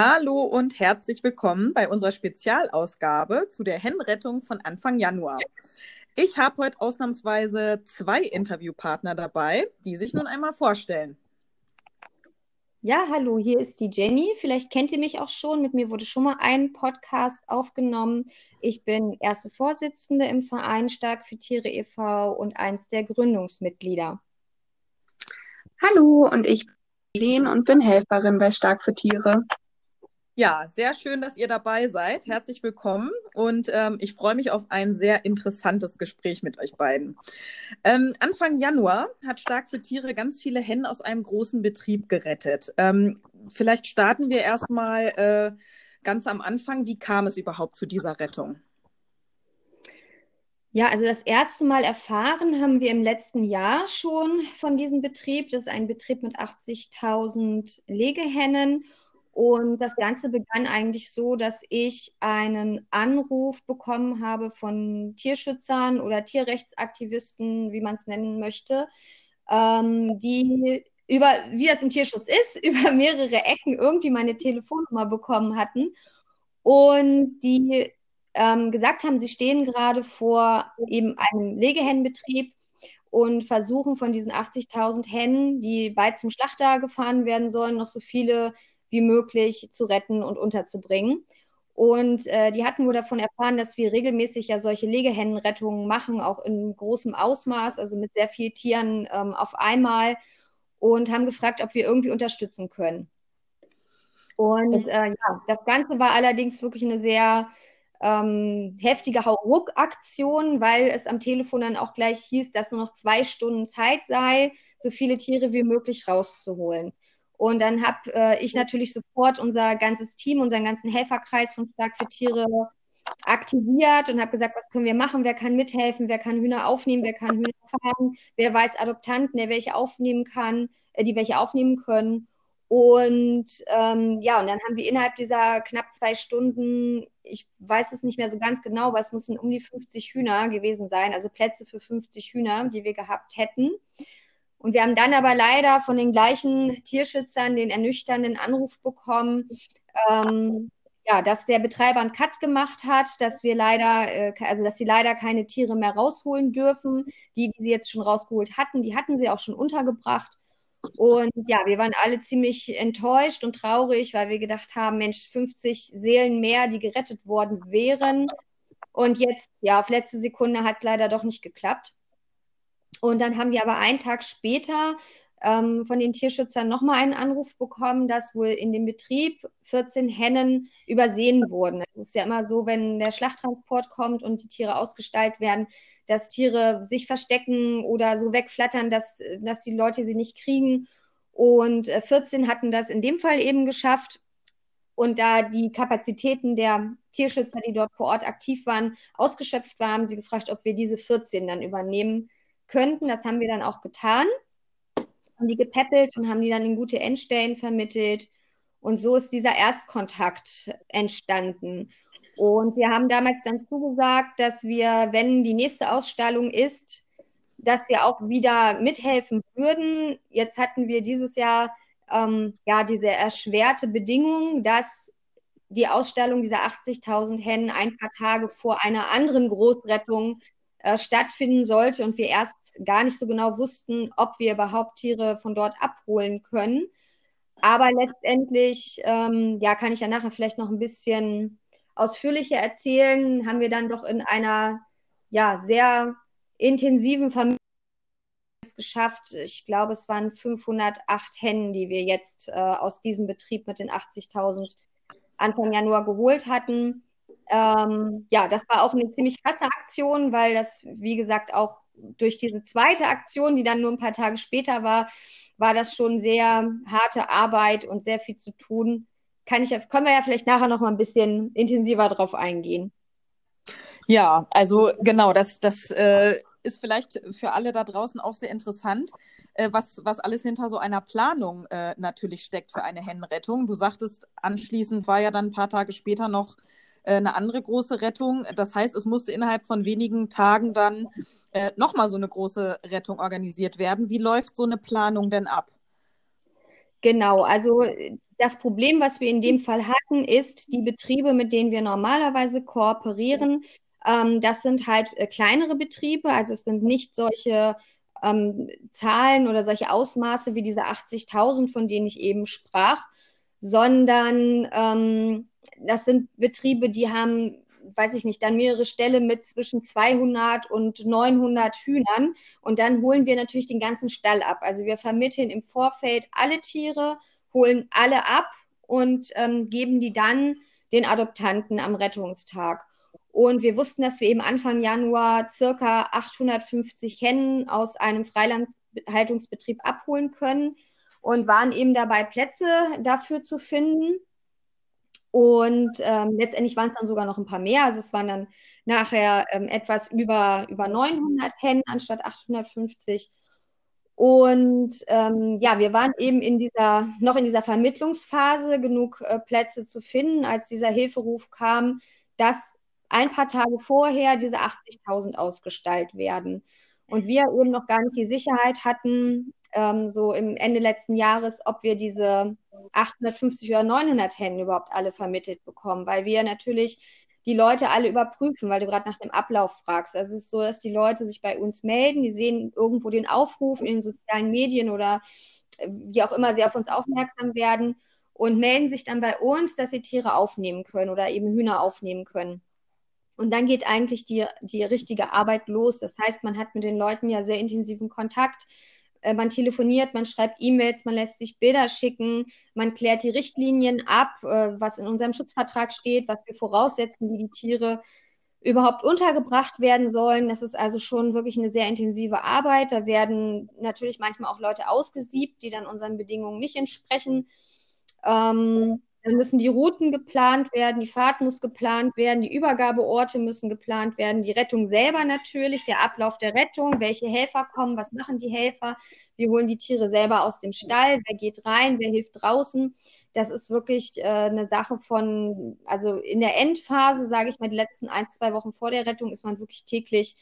Hallo und herzlich willkommen bei unserer Spezialausgabe zu der Hennrettung von Anfang Januar. Ich habe heute ausnahmsweise zwei Interviewpartner dabei, die sich nun einmal vorstellen. Ja, hallo, hier ist die Jenny. Vielleicht kennt ihr mich auch schon. Mit mir wurde schon mal ein Podcast aufgenommen. Ich bin erste Vorsitzende im Verein Stark für Tiere e.V. und eins der Gründungsmitglieder. Hallo, und ich bin Lene und bin Helferin bei Stark für Tiere. Ja, sehr schön, dass ihr dabei seid. Herzlich willkommen und ähm, ich freue mich auf ein sehr interessantes Gespräch mit euch beiden. Ähm, Anfang Januar hat Stark für Tiere ganz viele Hennen aus einem großen Betrieb gerettet. Ähm, vielleicht starten wir erstmal äh, ganz am Anfang. Wie kam es überhaupt zu dieser Rettung? Ja, also das erste Mal erfahren haben wir im letzten Jahr schon von diesem Betrieb. Das ist ein Betrieb mit 80.000 Legehennen. Und das Ganze begann eigentlich so, dass ich einen Anruf bekommen habe von Tierschützern oder Tierrechtsaktivisten, wie man es nennen möchte, ähm, die über, wie das im Tierschutz ist, über mehrere Ecken irgendwie meine Telefonnummer bekommen hatten. Und die ähm, gesagt haben, sie stehen gerade vor eben einem Legehennenbetrieb und versuchen von diesen 80.000 Hennen, die bald zum Schlachter gefahren werden sollen, noch so viele wie möglich zu retten und unterzubringen. Und äh, die hatten wohl davon erfahren, dass wir regelmäßig ja solche Legehennenrettungen machen, auch in großem Ausmaß, also mit sehr vielen Tieren ähm, auf einmal, und haben gefragt, ob wir irgendwie unterstützen können. Und äh, ja, das Ganze war allerdings wirklich eine sehr ähm, heftige Hauruck-Aktion, weil es am Telefon dann auch gleich hieß, dass nur noch zwei Stunden Zeit sei, so viele Tiere wie möglich rauszuholen. Und dann habe äh, ich natürlich sofort unser ganzes Team, unseren ganzen Helferkreis von Stark für Tiere aktiviert und habe gesagt, was können wir machen, wer kann mithelfen, wer kann Hühner aufnehmen, wer kann Hühner fahren, wer weiß Adoptanten, der welche aufnehmen kann, äh, die welche aufnehmen können. Und ähm, ja, und dann haben wir innerhalb dieser knapp zwei Stunden, ich weiß es nicht mehr so ganz genau, aber es müssen um die 50 Hühner gewesen sein, also Plätze für 50 Hühner, die wir gehabt hätten. Und wir haben dann aber leider von den gleichen Tierschützern den ernüchternden Anruf bekommen, ähm, ja, dass der Betreiber einen Cut gemacht hat, dass wir leider, äh, also dass sie leider keine Tiere mehr rausholen dürfen. Die, die sie jetzt schon rausgeholt hatten, die hatten sie auch schon untergebracht. Und ja, wir waren alle ziemlich enttäuscht und traurig, weil wir gedacht haben, Mensch, 50 Seelen mehr, die gerettet worden wären. Und jetzt, ja, auf letzte Sekunde hat es leider doch nicht geklappt. Und dann haben wir aber einen Tag später ähm, von den Tierschützern nochmal einen Anruf bekommen, dass wohl in dem Betrieb 14 Hennen übersehen wurden. Es ist ja immer so, wenn der Schlachttransport kommt und die Tiere ausgestaltet werden, dass Tiere sich verstecken oder so wegflattern, dass, dass die Leute sie nicht kriegen. Und 14 äh, hatten das in dem Fall eben geschafft. Und da die Kapazitäten der Tierschützer, die dort vor Ort aktiv waren, ausgeschöpft waren, haben sie gefragt, ob wir diese 14 dann übernehmen könnten. Das haben wir dann auch getan. Haben die gepäppelt und haben die dann in gute Endstellen vermittelt. Und so ist dieser Erstkontakt entstanden. Und wir haben damals dann zugesagt, dass wir, wenn die nächste Ausstellung ist, dass wir auch wieder mithelfen würden. Jetzt hatten wir dieses Jahr ähm, ja diese erschwerte Bedingung, dass die Ausstellung dieser 80.000 Hennen ein paar Tage vor einer anderen Großrettung äh, stattfinden sollte und wir erst gar nicht so genau wussten, ob wir überhaupt Tiere von dort abholen können. Aber letztendlich, ähm, ja, kann ich ja nachher vielleicht noch ein bisschen ausführlicher erzählen, haben wir dann doch in einer ja, sehr intensiven Familie geschafft. Ich glaube, es waren 508 Hennen, die wir jetzt äh, aus diesem Betrieb mit den 80.000 Anfang Januar geholt hatten. Ähm, ja, das war auch eine ziemlich krasse Aktion, weil das, wie gesagt, auch durch diese zweite Aktion, die dann nur ein paar Tage später war, war das schon sehr harte Arbeit und sehr viel zu tun. Kann ich, können wir ja vielleicht nachher noch mal ein bisschen intensiver drauf eingehen. Ja, also genau, das, das äh, ist vielleicht für alle da draußen auch sehr interessant, äh, was, was alles hinter so einer Planung äh, natürlich steckt für eine Hennenrettung. Du sagtest, anschließend war ja dann ein paar Tage später noch eine andere große Rettung. Das heißt, es musste innerhalb von wenigen Tagen dann äh, nochmal so eine große Rettung organisiert werden. Wie läuft so eine Planung denn ab? Genau, also das Problem, was wir in dem Fall hatten, ist, die Betriebe, mit denen wir normalerweise kooperieren, ähm, das sind halt äh, kleinere Betriebe, also es sind nicht solche ähm, Zahlen oder solche Ausmaße wie diese 80.000, von denen ich eben sprach, sondern ähm, das sind Betriebe, die haben, weiß ich nicht, dann mehrere Ställe mit zwischen 200 und 900 Hühnern und dann holen wir natürlich den ganzen Stall ab. Also wir vermitteln im Vorfeld alle Tiere, holen alle ab und ähm, geben die dann den Adoptanten am Rettungstag. Und wir wussten, dass wir eben Anfang Januar circa 850 Hennen aus einem Freilandhaltungsbetrieb abholen können und waren eben dabei, Plätze dafür zu finden. Und ähm, letztendlich waren es dann sogar noch ein paar mehr. Also es waren dann nachher ähm, etwas über, über 900 Hennen anstatt 850. Und ähm, ja, wir waren eben in dieser, noch in dieser Vermittlungsphase, genug äh, Plätze zu finden, als dieser Hilferuf kam, dass ein paar Tage vorher diese 80.000 ausgestaltet werden. Und wir eben noch gar nicht die Sicherheit hatten, ähm, so im Ende letzten Jahres, ob wir diese 850 oder 900 Hennen überhaupt alle vermittelt bekommen, weil wir natürlich die Leute alle überprüfen, weil du gerade nach dem Ablauf fragst. Also es ist so, dass die Leute sich bei uns melden, die sehen irgendwo den Aufruf in den sozialen Medien oder äh, wie auch immer sie auf uns aufmerksam werden und melden sich dann bei uns, dass sie Tiere aufnehmen können oder eben Hühner aufnehmen können. Und dann geht eigentlich die, die richtige Arbeit los. Das heißt, man hat mit den Leuten ja sehr intensiven Kontakt. Äh, man telefoniert, man schreibt E-Mails, man lässt sich Bilder schicken, man klärt die Richtlinien ab, äh, was in unserem Schutzvertrag steht, was wir voraussetzen, wie die Tiere überhaupt untergebracht werden sollen. Das ist also schon wirklich eine sehr intensive Arbeit. Da werden natürlich manchmal auch Leute ausgesiebt, die dann unseren Bedingungen nicht entsprechen. Ähm, dann müssen die Routen geplant werden, die Fahrt muss geplant werden, die Übergabeorte müssen geplant werden, die Rettung selber natürlich, der Ablauf der Rettung, welche Helfer kommen, was machen die Helfer. Wir holen die Tiere selber aus dem Stall, wer geht rein, wer hilft draußen. Das ist wirklich äh, eine Sache von, also in der Endphase, sage ich mal, die letzten ein, zwei Wochen vor der Rettung ist man wirklich täglich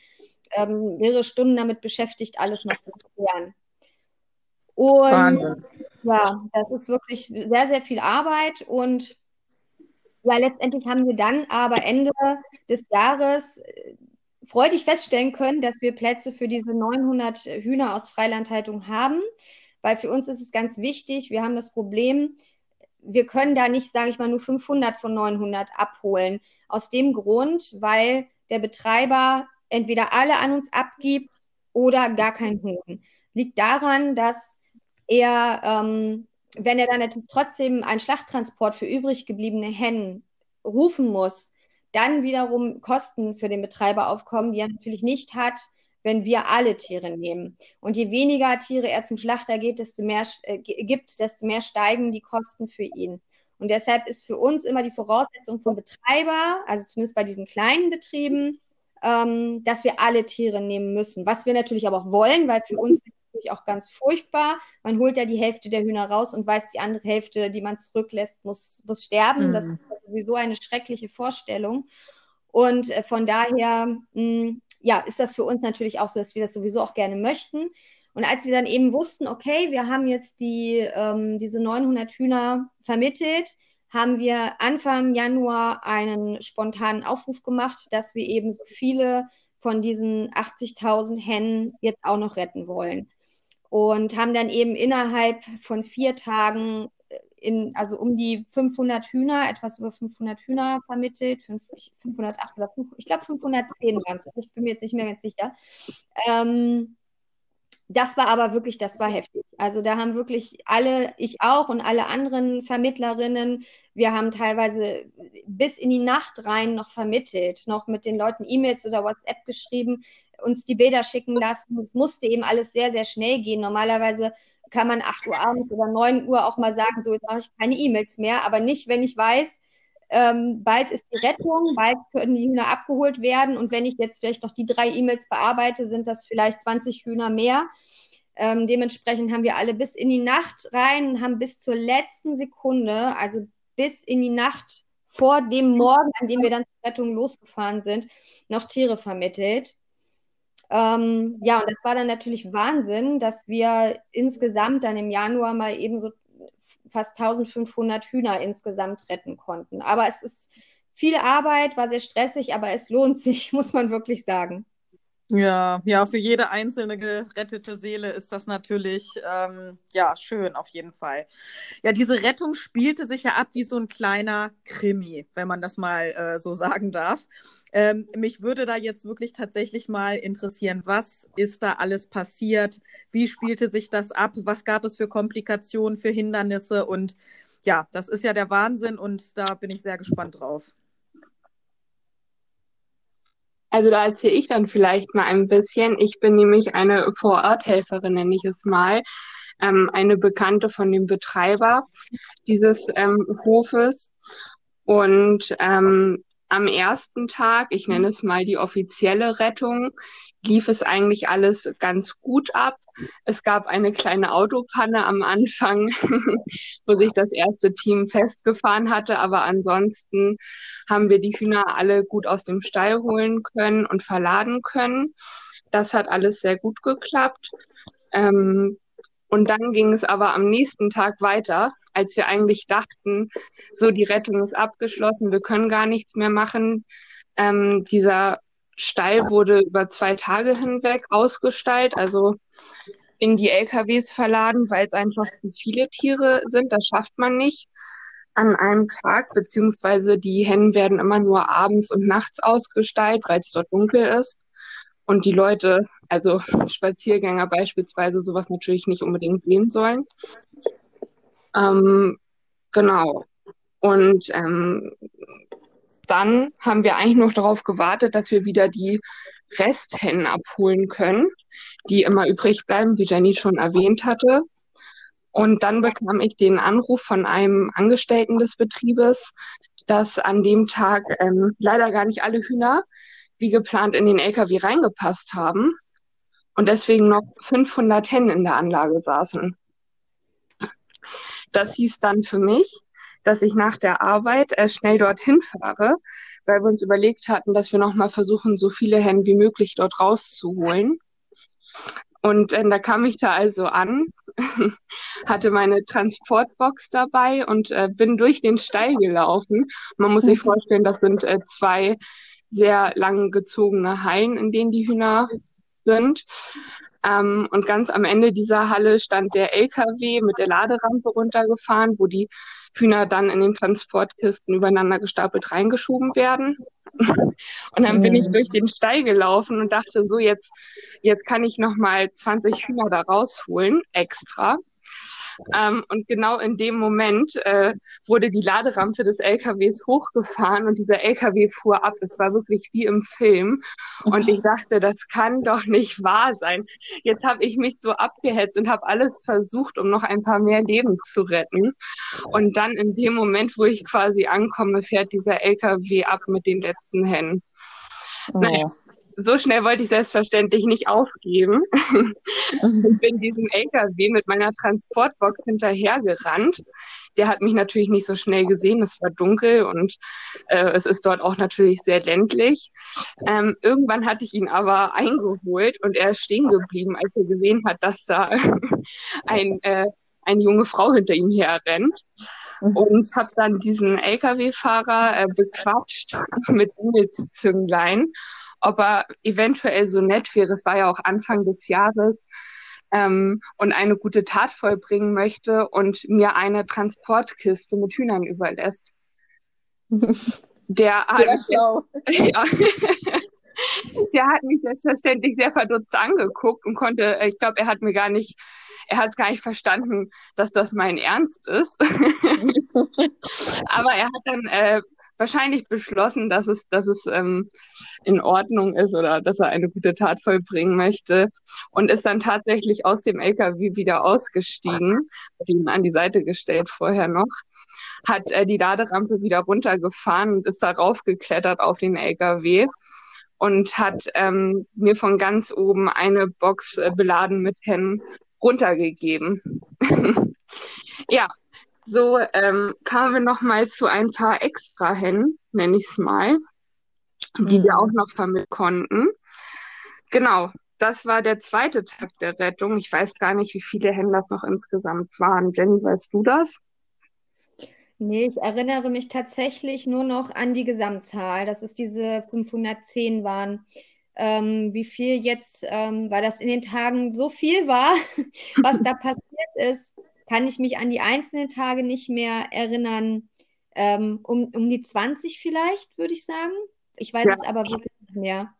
ähm, mehrere Stunden damit beschäftigt, alles noch zu klären. Und Wahnsinn. ja, das ist wirklich sehr, sehr viel Arbeit. Und ja, letztendlich haben wir dann aber Ende des Jahres äh, freudig feststellen können, dass wir Plätze für diese 900 Hühner aus Freilandhaltung haben. Weil für uns ist es ganz wichtig, wir haben das Problem, wir können da nicht, sage ich mal, nur 500 von 900 abholen. Aus dem Grund, weil der Betreiber entweder alle an uns abgibt oder gar keinen Huhn. Liegt daran, dass er, ähm, wenn er dann trotzdem einen Schlachttransport für übrig gebliebene Hennen rufen muss, dann wiederum Kosten für den Betreiber aufkommen, die er natürlich nicht hat, wenn wir alle Tiere nehmen. Und je weniger Tiere er zum Schlachter geht, desto mehr äh, gibt, desto mehr steigen die Kosten für ihn. Und deshalb ist für uns immer die Voraussetzung vom Betreiber, also zumindest bei diesen kleinen Betrieben, ähm, dass wir alle Tiere nehmen müssen. Was wir natürlich aber auch wollen, weil für uns natürlich auch ganz furchtbar. Man holt ja die Hälfte der Hühner raus und weiß, die andere Hälfte, die man zurücklässt, muss, muss sterben. Mhm. Das ist sowieso eine schreckliche Vorstellung. Und äh, von daher, mh, hm, ja, ist das für uns natürlich auch so, dass wir das sowieso auch gerne möchten. Und als wir dann eben wussten, okay, wir haben jetzt die, ähm, diese 900 Hühner vermittelt, haben wir Anfang Januar einen spontanen Aufruf gemacht, dass wir eben so viele von diesen 80.000 Hennen jetzt auch noch retten wollen und haben dann eben innerhalb von vier Tagen äh, in, also um die 500 Hühner, etwas über 500 Hühner vermittelt, 508 oder 5, ich glaube 510 waren es, ich bin mir jetzt nicht mehr ganz sicher. Ähm, das war aber wirklich, das war heftig. Also da haben wirklich alle, ich auch und alle anderen Vermittlerinnen, wir haben teilweise bis in die Nacht rein noch vermittelt, noch mit den Leuten E-Mails oder WhatsApp geschrieben, uns die Bilder schicken lassen. Es musste eben alles sehr, sehr schnell gehen. Normalerweise kann man 8 Uhr abends oder 9 Uhr auch mal sagen, so jetzt mache ich keine E-Mails mehr, aber nicht, wenn ich weiß, ähm, bald ist die Rettung, bald können die Hühner abgeholt werden und wenn ich jetzt vielleicht noch die drei E-Mails bearbeite, sind das vielleicht 20 Hühner mehr. Ähm, dementsprechend haben wir alle bis in die Nacht rein, haben bis zur letzten Sekunde, also bis in die Nacht vor dem Morgen, an dem wir dann zur Rettung losgefahren sind, noch Tiere vermittelt. Ähm, ja, und das war dann natürlich Wahnsinn, dass wir insgesamt dann im Januar mal eben so fast 1500 Hühner insgesamt retten konnten. Aber es ist viel Arbeit, war sehr stressig, aber es lohnt sich, muss man wirklich sagen. Ja, ja, für jede einzelne gerettete Seele ist das natürlich ähm, ja schön auf jeden Fall. Ja, diese Rettung spielte sich ja ab wie so ein kleiner Krimi, wenn man das mal äh, so sagen darf. Ähm, mich würde da jetzt wirklich tatsächlich mal interessieren, was ist da alles passiert? Wie spielte sich das ab? Was gab es für Komplikationen, für Hindernisse? Und ja, das ist ja der Wahnsinn und da bin ich sehr gespannt drauf. Also da erzähle ich dann vielleicht mal ein bisschen. Ich bin nämlich eine Vororthelferin, nenne ich es mal. Ähm, eine Bekannte von dem Betreiber dieses ähm, Hofes. Und ähm, am ersten Tag, ich nenne es mal die offizielle Rettung, lief es eigentlich alles ganz gut ab. Es gab eine kleine Autopanne am Anfang, wo sich das erste Team festgefahren hatte, aber ansonsten haben wir die Hühner alle gut aus dem Stall holen können und verladen können. Das hat alles sehr gut geklappt. Ähm, und dann ging es aber am nächsten Tag weiter, als wir eigentlich dachten, so die Rettung ist abgeschlossen, wir können gar nichts mehr machen. Ähm, dieser Stall wurde über zwei Tage hinweg ausgestallt, also in die LKWs verladen, weil es einfach zu viele Tiere sind. Das schafft man nicht an einem Tag, beziehungsweise die Hennen werden immer nur abends und nachts ausgestallt, weil es dort dunkel ist. Und die Leute, also Spaziergänger beispielsweise, sowas natürlich nicht unbedingt sehen sollen. Ähm, genau. Und ähm, dann haben wir eigentlich noch darauf gewartet, dass wir wieder die Resthennen abholen können, die immer übrig bleiben, wie Jenny schon erwähnt hatte. Und dann bekam ich den Anruf von einem Angestellten des Betriebes, dass an dem Tag ähm, leider gar nicht alle Hühner wie geplant in den LKW reingepasst haben und deswegen noch 500 Hennen in der Anlage saßen. Das hieß dann für mich, dass ich nach der Arbeit äh, schnell dorthin fahre, weil wir uns überlegt hatten, dass wir nochmal versuchen, so viele Hennen wie möglich dort rauszuholen. Und äh, da kam ich da also an, hatte meine Transportbox dabei und äh, bin durch den Stall gelaufen. Man muss sich vorstellen, das sind äh, zwei sehr lang gezogene Hallen, in denen die Hühner sind. Ähm, und ganz am Ende dieser Halle stand der LKW mit der Laderampe runtergefahren, wo die Hühner dann in den Transportkisten übereinander gestapelt reingeschoben werden. und dann bin ich durch den Stall gelaufen und dachte, so jetzt, jetzt kann ich nochmal 20 Hühner da rausholen, extra. Ähm, und genau in dem Moment äh, wurde die Laderampe des LKWs hochgefahren und dieser LKW fuhr ab. Es war wirklich wie im Film. Und ich dachte, das kann doch nicht wahr sein. Jetzt habe ich mich so abgehetzt und habe alles versucht, um noch ein paar mehr Leben zu retten. Und dann in dem Moment, wo ich quasi ankomme, fährt dieser LKW ab mit den letzten Hennen. Oh. Naja, so schnell wollte ich selbstverständlich nicht aufgeben. ich bin diesem LKW mit meiner Transportbox hinterhergerannt. Der hat mich natürlich nicht so schnell gesehen. Es war dunkel und äh, es ist dort auch natürlich sehr ländlich. Ähm, irgendwann hatte ich ihn aber eingeholt und er ist stehen geblieben, als er gesehen hat, dass da ein, äh, eine junge Frau hinter ihm herrennt mhm. und habe dann diesen LKW-Fahrer äh, bequatscht mit Zünglein ob er eventuell so nett wäre, es war ja auch Anfang des Jahres, ähm, und eine gute Tat vollbringen möchte und mir eine Transportkiste mit Hühnern überlässt. Der hat, ja, der hat mich selbstverständlich sehr verdutzt angeguckt und konnte, ich glaube, er hat mir gar nicht, er hat gar nicht verstanden, dass das mein Ernst ist. Aber er hat dann äh, wahrscheinlich beschlossen, dass es, dass es ähm, in Ordnung ist oder dass er eine gute Tat vollbringen möchte und ist dann tatsächlich aus dem LKW wieder ausgestiegen, hat ihn an die Seite gestellt vorher noch, hat äh, die Laderampe wieder runtergefahren und ist darauf geklettert auf den LKW und hat ähm, mir von ganz oben eine Box äh, beladen mit Hennen runtergegeben. ja, so ähm, kamen wir noch mal zu ein paar extra Hennen, nenne ich es mal, die mhm. wir auch noch vermitteln konnten. Genau, das war der zweite Tag der Rettung. Ich weiß gar nicht, wie viele Hennen das noch insgesamt waren. Jenny, weißt du das? Nee, ich erinnere mich tatsächlich nur noch an die Gesamtzahl, dass es diese 510 waren. Ähm, wie viel jetzt, ähm, weil das in den Tagen so viel war, was da passiert ist, kann ich mich an die einzelnen Tage nicht mehr erinnern. Ähm, um, um die 20 vielleicht, würde ich sagen. Ich weiß ja. es aber wirklich nicht mehr.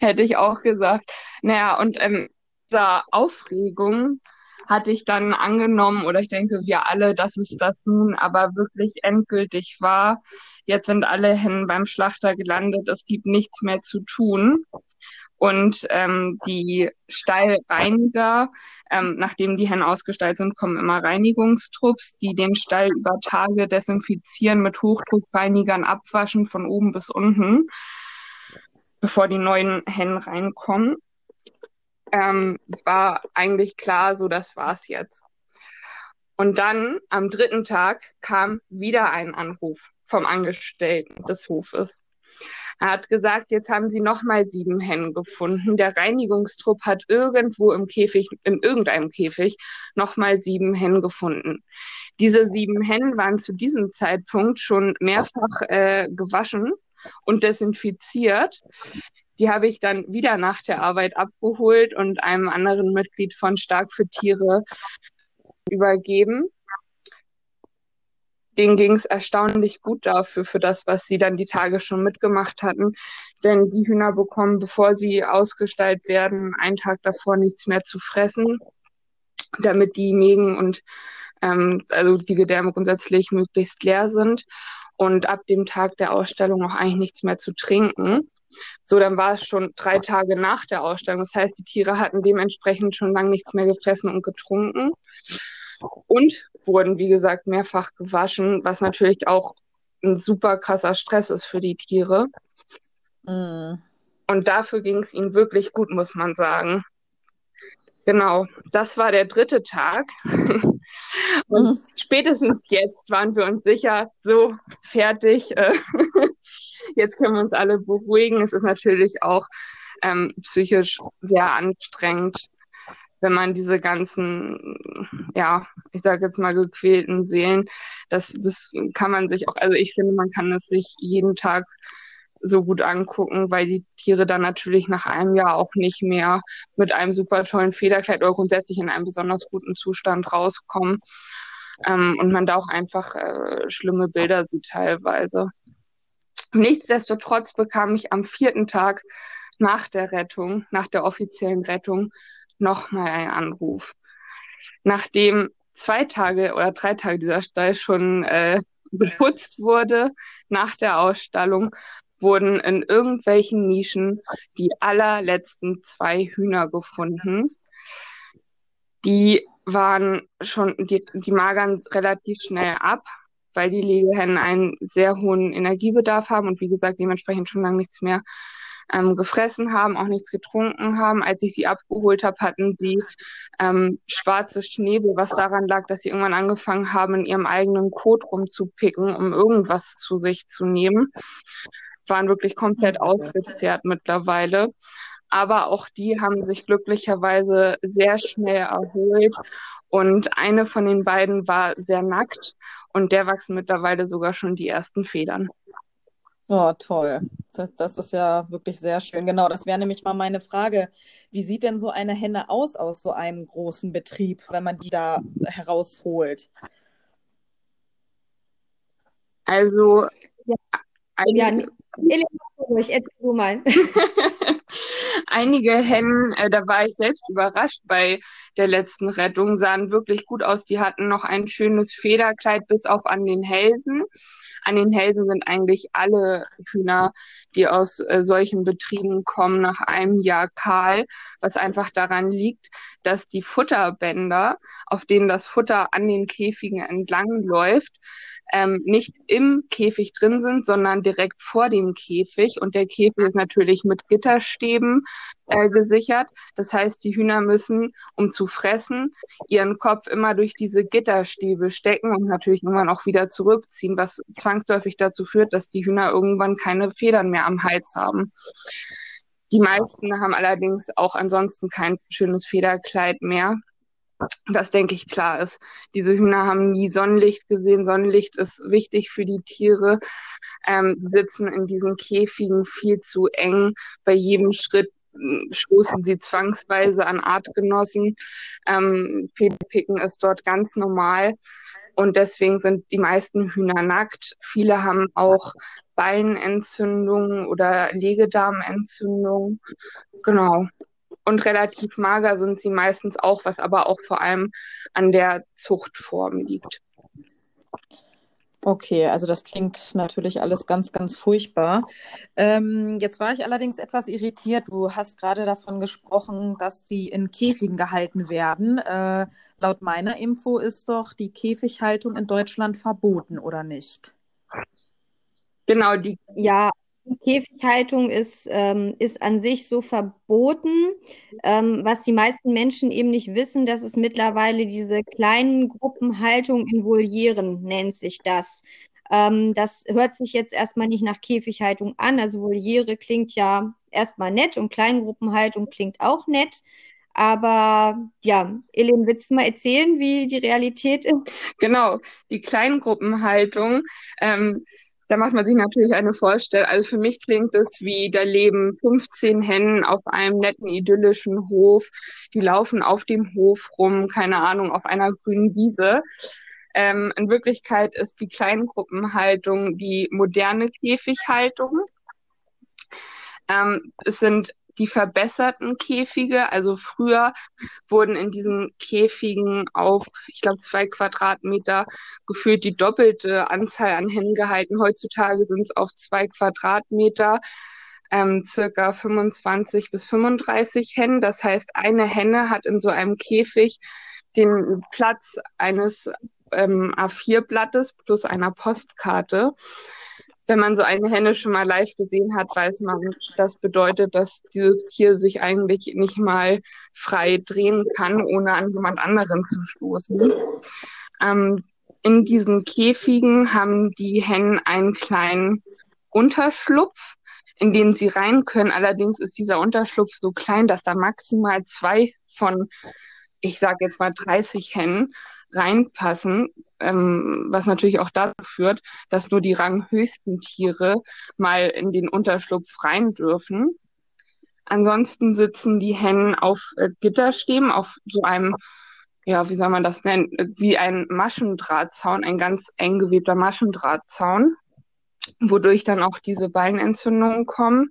Hätte ich auch gesagt. Naja, und ähm, dieser Aufregung hatte ich dann angenommen, oder ich denke, wir alle, dass es das nun aber wirklich endgültig war. Jetzt sind alle Hennen beim Schlachter gelandet, es gibt nichts mehr zu tun. Und ähm, die Stallreiniger, ähm, nachdem die Hennen ausgestaltet sind, kommen immer Reinigungstrupps, die den Stall über Tage desinfizieren, mit Hochdruckreinigern abwaschen von oben bis unten, bevor die neuen Hennen reinkommen ähm, war eigentlich klar, so das war's jetzt. Und dann am dritten Tag kam wieder ein Anruf vom Angestellten des Hofes. Er hat gesagt, jetzt haben sie nochmal sieben Hennen gefunden. Der Reinigungstrupp hat irgendwo im Käfig, in irgendeinem Käfig, nochmal sieben Hennen gefunden. Diese sieben Hennen waren zu diesem Zeitpunkt schon mehrfach äh, gewaschen und desinfiziert. Die habe ich dann wieder nach der Arbeit abgeholt und einem anderen Mitglied von Stark für Tiere übergeben. Denen ging es erstaunlich gut dafür, für das, was sie dann die Tage schon mitgemacht hatten. Denn die Hühner bekommen, bevor sie ausgestaltet werden, einen Tag davor nichts mehr zu fressen, damit die Mägen und ähm, also die Gedärme grundsätzlich möglichst leer sind und ab dem Tag der Ausstellung auch eigentlich nichts mehr zu trinken. So, dann war es schon drei Tage nach der Ausstellung. Das heißt, die Tiere hatten dementsprechend schon lange nichts mehr gefressen und getrunken und wurden, wie gesagt, mehrfach gewaschen, was natürlich auch ein super krasser Stress ist für die Tiere. Mm. Und dafür ging es ihnen wirklich gut, muss man sagen. Genau, das war der dritte Tag. Und mhm. spätestens jetzt waren wir uns sicher, so fertig. Äh, jetzt können wir uns alle beruhigen. Es ist natürlich auch ähm, psychisch sehr anstrengend, wenn man diese ganzen, ja, ich sage jetzt mal gequälten Seelen, das, das kann man sich auch, also ich finde, man kann es sich jeden Tag so gut angucken, weil die Tiere dann natürlich nach einem Jahr auch nicht mehr mit einem super tollen Federkleid oder grundsätzlich in einem besonders guten Zustand rauskommen. Ähm, und man da auch einfach äh, schlimme Bilder sieht teilweise. Nichtsdestotrotz bekam ich am vierten Tag nach der Rettung, nach der offiziellen Rettung, nochmal einen Anruf. Nachdem zwei Tage oder drei Tage dieser Stall schon äh, geputzt wurde nach der Ausstellung, wurden in irgendwelchen Nischen die allerletzten zwei Hühner gefunden. Die waren schon, die, die magern relativ schnell ab, weil die Legehennen einen sehr hohen Energiebedarf haben und wie gesagt dementsprechend schon lange nichts mehr ähm, gefressen haben, auch nichts getrunken haben. Als ich sie abgeholt habe, hatten sie ähm, schwarze Schnäbel, was daran lag, dass sie irgendwann angefangen haben, in ihrem eigenen Kot rumzupicken, um irgendwas zu sich zu nehmen waren wirklich komplett ausgezehrt mittlerweile. Aber auch die haben sich glücklicherweise sehr schnell erholt. Und eine von den beiden war sehr nackt und der wachsen mittlerweile sogar schon die ersten Federn. Oh, toll. Das, das, ist ja wirklich sehr schön. Genau, das wäre nämlich mal meine Frage. Wie sieht denn so eine Henne aus aus so einem großen Betrieb, wenn man die da herausholt? Also, ja, ja Elena, ruhig, erzähl du mal. Einige Hennen, äh, da war ich selbst überrascht bei der letzten Rettung, sahen wirklich gut aus. Die hatten noch ein schönes Federkleid bis auf an den Hälsen. An den Hälsen sind eigentlich alle Hühner, die aus äh, solchen Betrieben kommen, nach einem Jahr kahl, was einfach daran liegt, dass die Futterbänder, auf denen das Futter an den Käfigen entlang läuft, ähm, nicht im Käfig drin sind, sondern direkt vor dem Käfig. Und der Käfig ist natürlich mit Gitterstäben äh, gesichert. Das heißt, die Hühner müssen, um zu fressen, ihren Kopf immer durch diese Gitterstäbe stecken und natürlich irgendwann auch wieder zurückziehen, was zwangsläufig dazu führt, dass die Hühner irgendwann keine Federn mehr am Hals haben. Die meisten haben allerdings auch ansonsten kein schönes Federkleid mehr. das denke ich klar ist. Diese Hühner haben nie Sonnenlicht gesehen. Sonnenlicht ist wichtig für die Tiere. Ähm, die sitzen in diesen Käfigen viel zu eng. Bei jedem Schritt stoßen sie zwangsweise an Artgenossen. Ähm, Fehlpicken ist dort ganz normal. Und deswegen sind die meisten Hühner nackt. Viele haben auch Ballenentzündungen oder Legedarmentzündungen. Genau und relativ mager sind sie meistens auch, was aber auch vor allem an der Zuchtform liegt. Okay, also das klingt natürlich alles ganz, ganz furchtbar. Ähm, jetzt war ich allerdings etwas irritiert. Du hast gerade davon gesprochen, dass die in Käfigen gehalten werden. Äh, laut meiner Info ist doch die Käfighaltung in Deutschland verboten, oder nicht? Genau, die. Ja, Käfighaltung ist, ähm, ist an sich so verboten. Ähm, was die meisten Menschen eben nicht wissen, dass es mittlerweile diese kleinen Gruppenhaltung in Volieren nennt sich das. Ähm, das hört sich jetzt erstmal nicht nach Käfighaltung an. Also Voliere klingt ja erstmal nett und Kleingruppenhaltung klingt auch nett. Aber ja, Elen, willst du mal erzählen, wie die Realität ist? Genau, die Kleingruppenhaltung. Ähm, da macht man sich natürlich eine Vorstellung. Also für mich klingt es wie, da leben 15 Hennen auf einem netten, idyllischen Hof. Die laufen auf dem Hof rum, keine Ahnung, auf einer grünen Wiese. Ähm, in Wirklichkeit ist die Kleingruppenhaltung die moderne Käfighaltung. Ähm, es sind die verbesserten Käfige. Also früher wurden in diesen Käfigen auf, ich glaube, zwei Quadratmeter gefühlt die doppelte Anzahl an Hennen gehalten. Heutzutage sind es auf zwei Quadratmeter ähm, circa 25 bis 35 Hennen. Das heißt, eine Henne hat in so einem Käfig den Platz eines ähm, A4-Blattes plus einer Postkarte wenn man so eine Henne schon mal live gesehen hat, weiß man, das bedeutet, dass dieses Tier sich eigentlich nicht mal frei drehen kann, ohne an jemand anderen zu stoßen. Ähm, in diesen Käfigen haben die Hennen einen kleinen Unterschlupf, in den sie rein können. Allerdings ist dieser Unterschlupf so klein, dass da maximal zwei von, ich sage jetzt mal 30 Hennen reinpassen ähm, was natürlich auch dazu führt, dass nur die ranghöchsten Tiere mal in den Unterschlupf rein dürfen. Ansonsten sitzen die Hennen auf äh, Gitterstäben, auf so einem, ja, wie soll man das nennen, wie ein Maschendrahtzaun, ein ganz eng gewebter Maschendrahtzaun, wodurch dann auch diese Beinentzündungen kommen.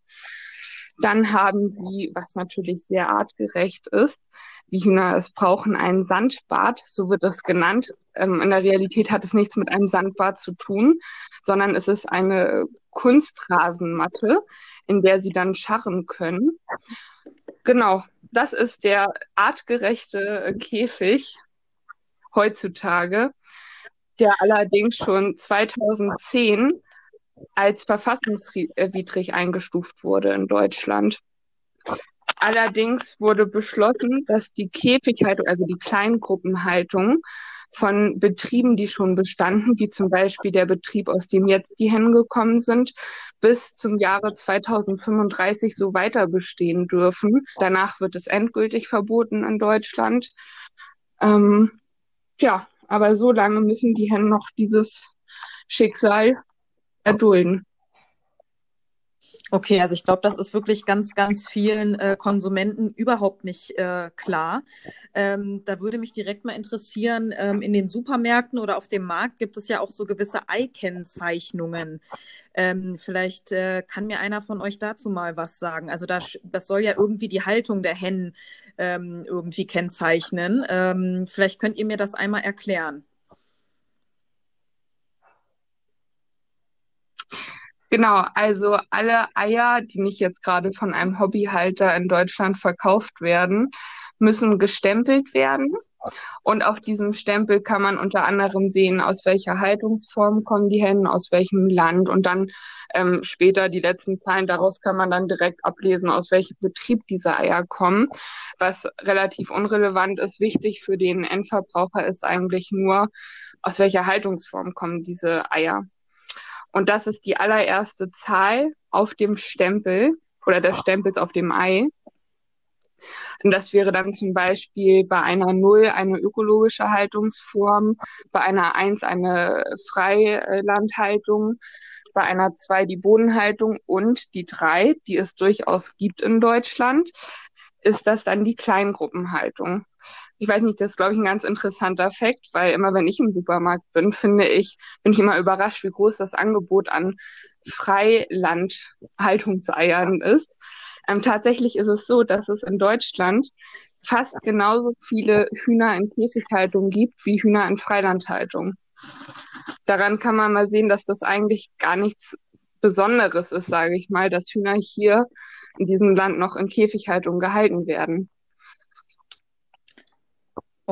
Dann haben sie, was natürlich sehr artgerecht ist, die Hühner es brauchen, einen Sandbad, so wird es genannt. Ähm, in der Realität hat es nichts mit einem Sandbad zu tun, sondern es ist eine Kunstrasenmatte, in der sie dann scharren können. Genau, das ist der artgerechte Käfig heutzutage, der allerdings schon 2010 als verfassungswidrig eingestuft wurde in Deutschland. Allerdings wurde beschlossen, dass die Käfighaltung, also die Kleingruppenhaltung von Betrieben, die schon bestanden, wie zum Beispiel der Betrieb, aus dem jetzt die Hennen gekommen sind, bis zum Jahre 2035 so weiter bestehen dürfen. Danach wird es endgültig verboten in Deutschland. Ähm, ja, aber so lange müssen die Hennen noch dieses Schicksal erdulden. Okay, also ich glaube, das ist wirklich ganz, ganz vielen äh, Konsumenten überhaupt nicht äh, klar. Ähm, da würde mich direkt mal interessieren, ähm, in den Supermärkten oder auf dem Markt gibt es ja auch so gewisse Ei-Kennzeichnungen. Ähm, vielleicht äh, kann mir einer von euch dazu mal was sagen. Also das, das soll ja irgendwie die Haltung der Hennen ähm, irgendwie kennzeichnen. Ähm, vielleicht könnt ihr mir das einmal erklären. Genau, also alle Eier, die nicht jetzt gerade von einem Hobbyhalter in Deutschland verkauft werden, müssen gestempelt werden. Und auf diesem Stempel kann man unter anderem sehen, aus welcher Haltungsform kommen die Hennen, aus welchem Land und dann ähm, später die letzten Zahlen. Daraus kann man dann direkt ablesen, aus welchem Betrieb diese Eier kommen. Was relativ unrelevant ist, wichtig für den Endverbraucher ist eigentlich nur, aus welcher Haltungsform kommen diese Eier. Und das ist die allererste Zahl auf dem Stempel oder des Stempels auf dem Ei. Und das wäre dann zum Beispiel bei einer Null eine ökologische Haltungsform, bei einer Eins eine Freilandhaltung, bei einer zwei die Bodenhaltung und die drei, die es durchaus gibt in Deutschland, ist das dann die Kleingruppenhaltung. Ich weiß nicht, das ist, glaube ich, ein ganz interessanter Fakt, weil immer wenn ich im Supermarkt bin, finde ich, bin ich immer überrascht, wie groß das Angebot an Freilandhaltungseiern ist. Ähm, tatsächlich ist es so, dass es in Deutschland fast genauso viele Hühner in Käfighaltung gibt wie Hühner in Freilandhaltung. Daran kann man mal sehen, dass das eigentlich gar nichts Besonderes ist, sage ich mal, dass Hühner hier in diesem Land noch in Käfighaltung gehalten werden.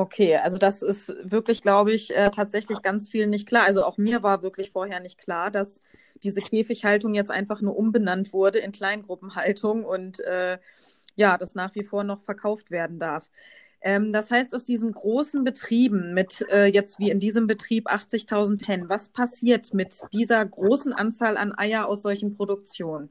Okay, also das ist wirklich, glaube ich, äh, tatsächlich ganz viel nicht klar. Also auch mir war wirklich vorher nicht klar, dass diese Käfighaltung jetzt einfach nur umbenannt wurde in Kleingruppenhaltung und äh, ja, das nach wie vor noch verkauft werden darf. Ähm, das heißt, aus diesen großen Betrieben mit äh, jetzt wie in diesem Betrieb 80.000 Hennen, was passiert mit dieser großen Anzahl an Eier aus solchen Produktionen?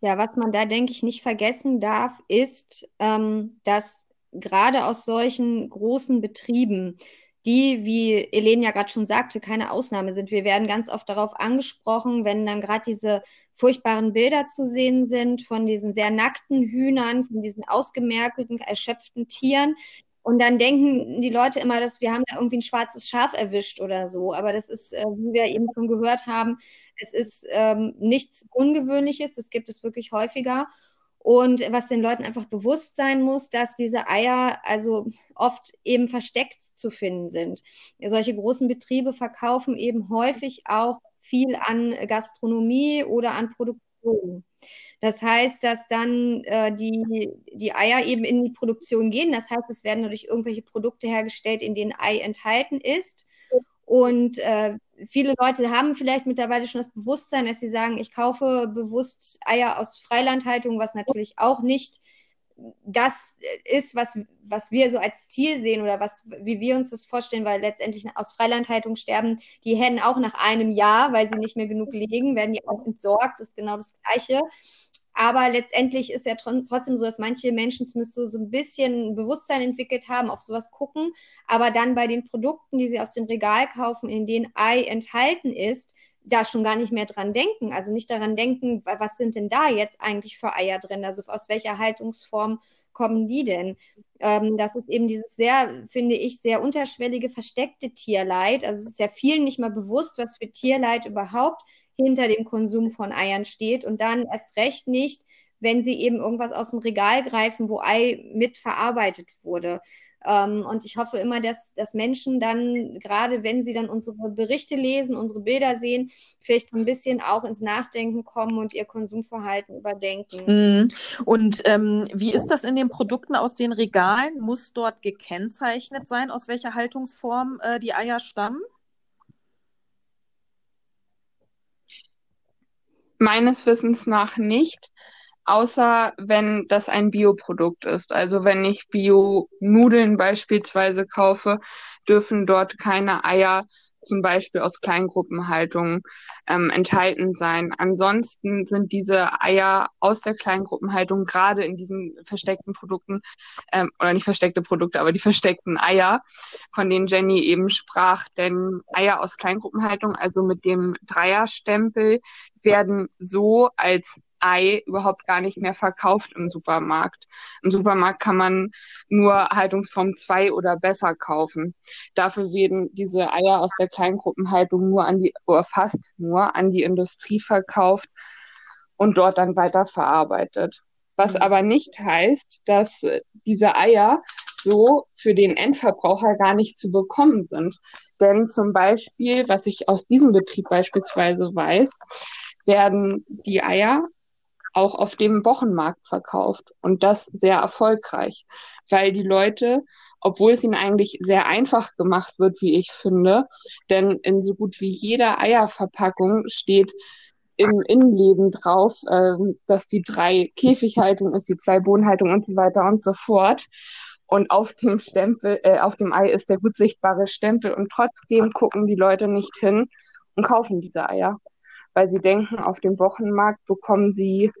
Ja, was man da, denke ich, nicht vergessen darf, ist, ähm, dass gerade aus solchen großen Betrieben die, wie Elena ja gerade schon sagte, keine Ausnahme sind. Wir werden ganz oft darauf angesprochen, wenn dann gerade diese furchtbaren Bilder zu sehen sind von diesen sehr nackten Hühnern, von diesen ausgemerkelten, erschöpften Tieren. Und dann denken die Leute immer, dass wir haben da irgendwie ein schwarzes Schaf erwischt oder so. Aber das ist, äh, wie wir eben schon gehört haben, es ist ähm, nichts Ungewöhnliches. Das gibt es wirklich häufiger. Und was den Leuten einfach bewusst sein muss, dass diese Eier also oft eben versteckt zu finden sind. Solche großen Betriebe verkaufen eben häufig auch viel an Gastronomie oder an Produktion. Das heißt, dass dann äh, die, die Eier eben in die Produktion gehen. Das heißt, es werden dadurch irgendwelche Produkte hergestellt, in denen Ei enthalten ist. Und äh, viele Leute haben vielleicht mittlerweile schon das Bewusstsein, dass sie sagen, ich kaufe bewusst Eier aus Freilandhaltung, was natürlich auch nicht das ist, was, was wir so als Ziel sehen oder was, wie wir uns das vorstellen, weil letztendlich aus Freilandhaltung sterben die Hennen auch nach einem Jahr, weil sie nicht mehr genug legen, werden die auch entsorgt, ist genau das Gleiche. Aber letztendlich ist ja trotzdem so, dass manche Menschen zumindest so, so ein bisschen Bewusstsein entwickelt haben, auf sowas gucken, aber dann bei den Produkten, die sie aus dem Regal kaufen, in denen Ei enthalten ist, da schon gar nicht mehr dran denken. Also nicht daran denken, was sind denn da jetzt eigentlich für Eier drin? Also aus welcher Haltungsform kommen die denn? Ähm, das ist eben dieses sehr, finde ich, sehr unterschwellige, versteckte Tierleid. Also es ist ja vielen nicht mal bewusst, was für Tierleid überhaupt hinter dem Konsum von Eiern steht und dann erst recht nicht, wenn sie eben irgendwas aus dem Regal greifen, wo Ei mitverarbeitet wurde. Ähm, und ich hoffe immer, dass, dass Menschen dann, gerade wenn sie dann unsere Berichte lesen, unsere Bilder sehen, vielleicht ein bisschen auch ins Nachdenken kommen und ihr Konsumverhalten überdenken. Mhm. Und ähm, wie ist das in den Produkten aus den Regalen? Muss dort gekennzeichnet sein, aus welcher Haltungsform äh, die Eier stammen? Meines Wissens nach nicht, außer wenn das ein Bioprodukt ist. Also wenn ich Bio-Nudeln beispielsweise kaufe, dürfen dort keine Eier zum Beispiel aus Kleingruppenhaltung ähm, enthalten sein. Ansonsten sind diese Eier aus der Kleingruppenhaltung gerade in diesen versteckten Produkten, ähm, oder nicht versteckte Produkte, aber die versteckten Eier, von denen Jenny eben sprach, denn Eier aus Kleingruppenhaltung, also mit dem Dreierstempel, werden so als Ei überhaupt gar nicht mehr verkauft im Supermarkt. Im Supermarkt kann man nur Haltungsform 2 oder besser kaufen. Dafür werden diese Eier aus der Kleingruppenhaltung nur an die, oder fast nur an die Industrie verkauft und dort dann weiterverarbeitet. Was mhm. aber nicht heißt, dass diese Eier so für den Endverbraucher gar nicht zu bekommen sind. Denn zum Beispiel, was ich aus diesem Betrieb beispielsweise weiß, werden die Eier auch auf dem Wochenmarkt verkauft und das sehr erfolgreich, weil die Leute, obwohl es ihnen eigentlich sehr einfach gemacht wird, wie ich finde, denn in so gut wie jeder Eierverpackung steht im Innenleben drauf, äh, dass die drei Käfighaltung ist, die zwei Bodenhaltung und so weiter und so fort. Und auf dem Stempel, äh, auf dem Ei ist der gut sichtbare Stempel und trotzdem gucken die Leute nicht hin und kaufen diese Eier weil sie denken, auf dem Wochenmarkt bekommen sie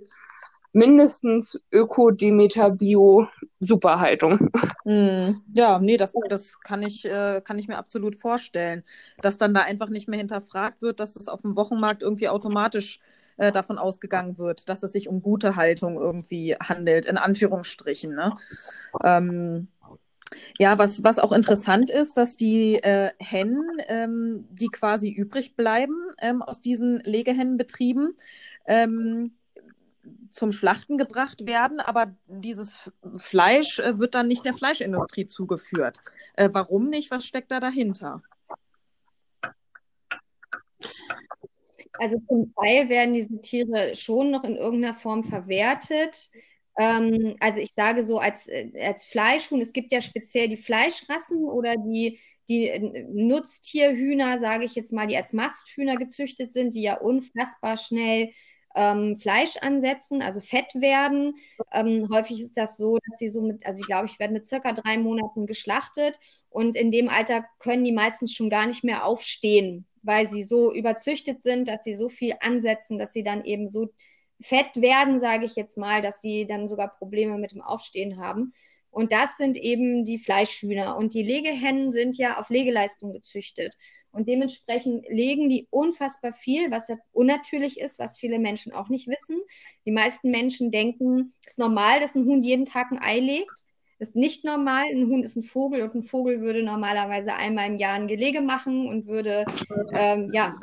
mindestens Öko, Demeter, Bio, Superhaltung. Mm, ja, nee, das, das kann ich, äh, kann ich mir absolut vorstellen, dass dann da einfach nicht mehr hinterfragt wird, dass es auf dem Wochenmarkt irgendwie automatisch äh, davon ausgegangen wird, dass es sich um gute Haltung irgendwie handelt, in Anführungsstrichen. Ne? Ähm, ja, was, was auch interessant ist, dass die äh, Hennen, ähm, die quasi übrig bleiben ähm, aus diesen Legehennenbetrieben, ähm, zum Schlachten gebracht werden, aber dieses Fleisch äh, wird dann nicht der Fleischindustrie zugeführt. Äh, warum nicht? Was steckt da dahinter? Also zum Teil werden diese Tiere schon noch in irgendeiner Form verwertet. Ähm, also ich sage so als, äh, als Fleischhuhn, es gibt ja speziell die Fleischrassen oder die, die äh, Nutztierhühner, sage ich jetzt mal, die als Masthühner gezüchtet sind, die ja unfassbar schnell ähm, Fleisch ansetzen, also fett werden. Ähm, häufig ist das so, dass sie so mit, also ich glaube, ich werde mit circa drei Monaten geschlachtet und in dem Alter können die meistens schon gar nicht mehr aufstehen, weil sie so überzüchtet sind, dass sie so viel ansetzen, dass sie dann eben so fett werden, sage ich jetzt mal, dass sie dann sogar Probleme mit dem Aufstehen haben. Und das sind eben die Fleischhühner. Und die Legehennen sind ja auf Legeleistung gezüchtet. Und dementsprechend legen die unfassbar viel, was ja unnatürlich ist, was viele Menschen auch nicht wissen. Die meisten Menschen denken, es ist normal, dass ein Huhn jeden Tag ein Ei legt. Das ist nicht normal. Ein Huhn ist ein Vogel und ein Vogel würde normalerweise einmal im Jahr ein Gelege machen und würde ähm, ja,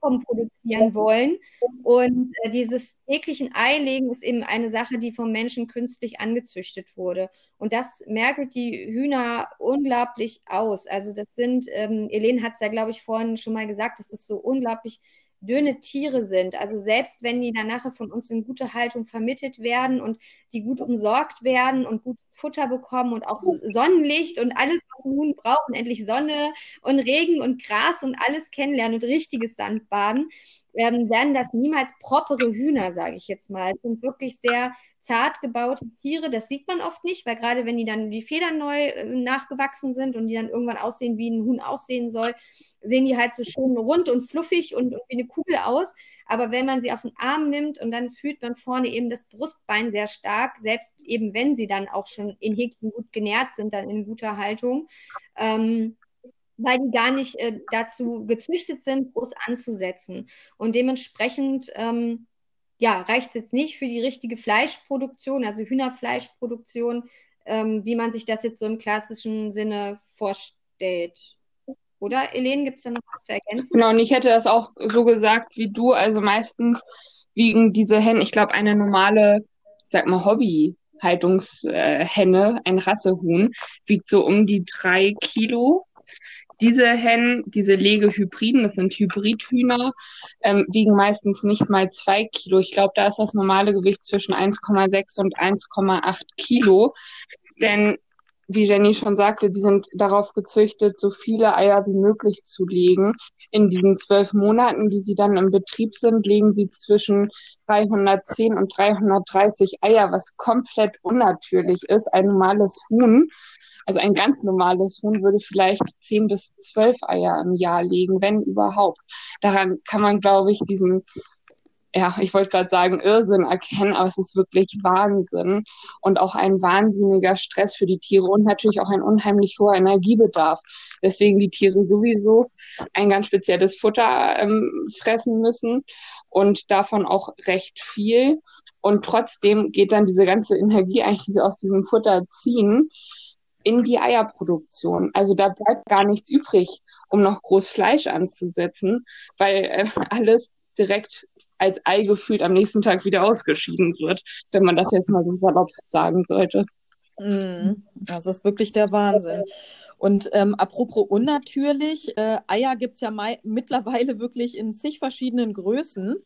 Nachkommen produzieren wollen. Und äh, dieses täglichen Eilegen ist eben eine Sache, die vom Menschen künstlich angezüchtet wurde. Und das merkelt die Hühner unglaublich aus. Also das sind, ähm, Elen hat es ja, glaube ich, vorhin schon mal gesagt, das ist so unglaublich dünne Tiere sind. Also selbst wenn die dann nachher von uns in gute Haltung vermittelt werden und die gut umsorgt werden und gut Futter bekommen und auch Sonnenlicht und alles, was ein Huhn braucht und endlich Sonne und Regen und Gras und alles kennenlernen und richtiges Sandbaden, ähm, werden das niemals propere Hühner, sage ich jetzt mal. Es sind wirklich sehr zart gebaute Tiere. Das sieht man oft nicht, weil gerade wenn die dann die Federn neu äh, nachgewachsen sind und die dann irgendwann aussehen, wie ein Huhn aussehen soll, sehen die halt so schön rund und fluffig und, und wie eine Kugel aus. Aber wenn man sie auf den Arm nimmt und dann fühlt man vorne eben das Brustbein sehr stark, selbst eben wenn sie dann auch schon in Häkchen gut genährt sind, dann in guter Haltung. Ähm, weil die gar nicht äh, dazu gezüchtet sind, groß anzusetzen. Und dementsprechend ähm, ja, reicht es jetzt nicht für die richtige Fleischproduktion, also Hühnerfleischproduktion, ähm, wie man sich das jetzt so im klassischen Sinne vorstellt. Oder, Elen, gibt es da noch was zu ergänzen? Genau, und ich hätte das auch so gesagt wie du. Also meistens wiegen diese Hennen, ich glaube, eine normale, sag mal, Hobby-Haltungshenne, ein Rassehuhn, wiegt so um die drei Kilo. Diese Hennen, diese Legehybriden, das sind Hybridhühner, ähm, wiegen meistens nicht mal zwei Kilo. Ich glaube, da ist das normale Gewicht zwischen 1,6 und 1,8 Kilo. Denn wie Jenny schon sagte, die sind darauf gezüchtet, so viele Eier wie möglich zu legen. In diesen zwölf Monaten, die sie dann im Betrieb sind, legen sie zwischen 310 und 330 Eier, was komplett unnatürlich ist. Ein normales Huhn also ein ganz normales Huhn würde vielleicht zehn bis zwölf Eier im Jahr legen, wenn überhaupt. Daran kann man, glaube ich, diesen ja, ich wollte gerade sagen, Irrsinn erkennen, aber es ist wirklich Wahnsinn und auch ein wahnsinniger Stress für die Tiere und natürlich auch ein unheimlich hoher Energiebedarf. Deswegen die Tiere sowieso ein ganz spezielles Futter ähm, fressen müssen und davon auch recht viel. Und trotzdem geht dann diese ganze Energie eigentlich, die sie aus diesem Futter ziehen, in die Eierproduktion. Also da bleibt gar nichts übrig, um noch groß Fleisch anzusetzen, weil äh, alles direkt als Ei gefühlt am nächsten Tag wieder ausgeschieden wird, wenn man das jetzt mal so salopp sagen sollte. Mm, das ist wirklich der Wahnsinn. Und ähm, apropos unnatürlich, äh, Eier gibt es ja mittlerweile wirklich in zig verschiedenen Größen.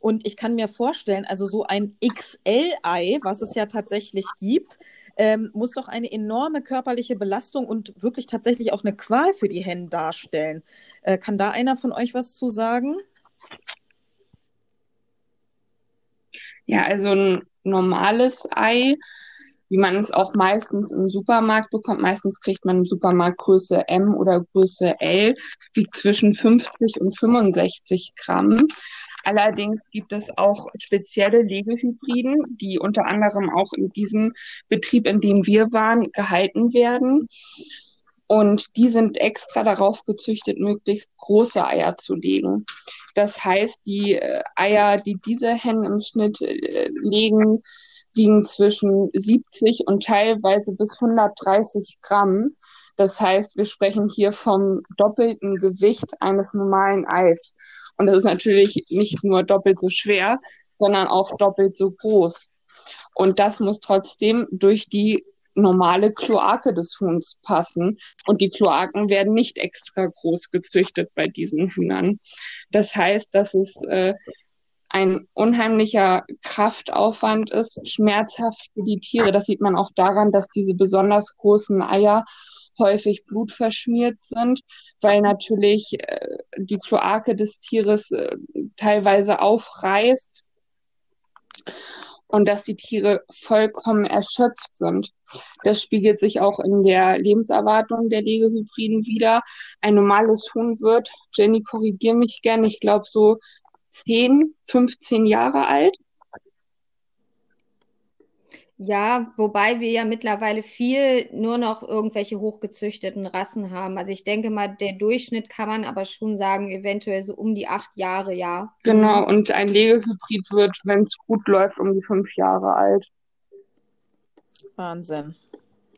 Und ich kann mir vorstellen, also so ein XL-Ei, was es ja tatsächlich gibt, ähm, muss doch eine enorme körperliche Belastung und wirklich tatsächlich auch eine Qual für die Hennen darstellen. Äh, kann da einer von euch was zu sagen? Ja, also ein normales Ei, wie man es auch meistens im Supermarkt bekommt. Meistens kriegt man im Supermarkt Größe M oder Größe L, wiegt zwischen 50 und 65 Gramm. Allerdings gibt es auch spezielle Legehybriden, die unter anderem auch in diesem Betrieb, in dem wir waren, gehalten werden. Und die sind extra darauf gezüchtet, möglichst große Eier zu legen. Das heißt, die äh, Eier, die diese Hennen im Schnitt äh, legen, wiegen zwischen 70 und teilweise bis 130 Gramm. Das heißt, wir sprechen hier vom doppelten Gewicht eines normalen Eis. Und das ist natürlich nicht nur doppelt so schwer, sondern auch doppelt so groß. Und das muss trotzdem durch die normale Kloake des Huhns passen. Und die Kloaken werden nicht extra groß gezüchtet bei diesen Hühnern. Das heißt, dass es äh, ein unheimlicher Kraftaufwand ist, schmerzhaft für die Tiere. Das sieht man auch daran, dass diese besonders großen Eier häufig blutverschmiert sind, weil natürlich äh, die Kloake des Tieres äh, teilweise aufreißt und dass die Tiere vollkommen erschöpft sind. Das spiegelt sich auch in der Lebenserwartung der Legehybriden wieder. Ein normales Huhn wird, Jenny, korrigier mich gerne, ich glaube so 10, 15 Jahre alt. Ja, wobei wir ja mittlerweile viel nur noch irgendwelche hochgezüchteten Rassen haben. Also ich denke mal, der Durchschnitt kann man aber schon sagen, eventuell so um die acht Jahre, ja. Genau, und ein Legehybrid wird, wenn es gut läuft, um die fünf Jahre alt. Wahnsinn.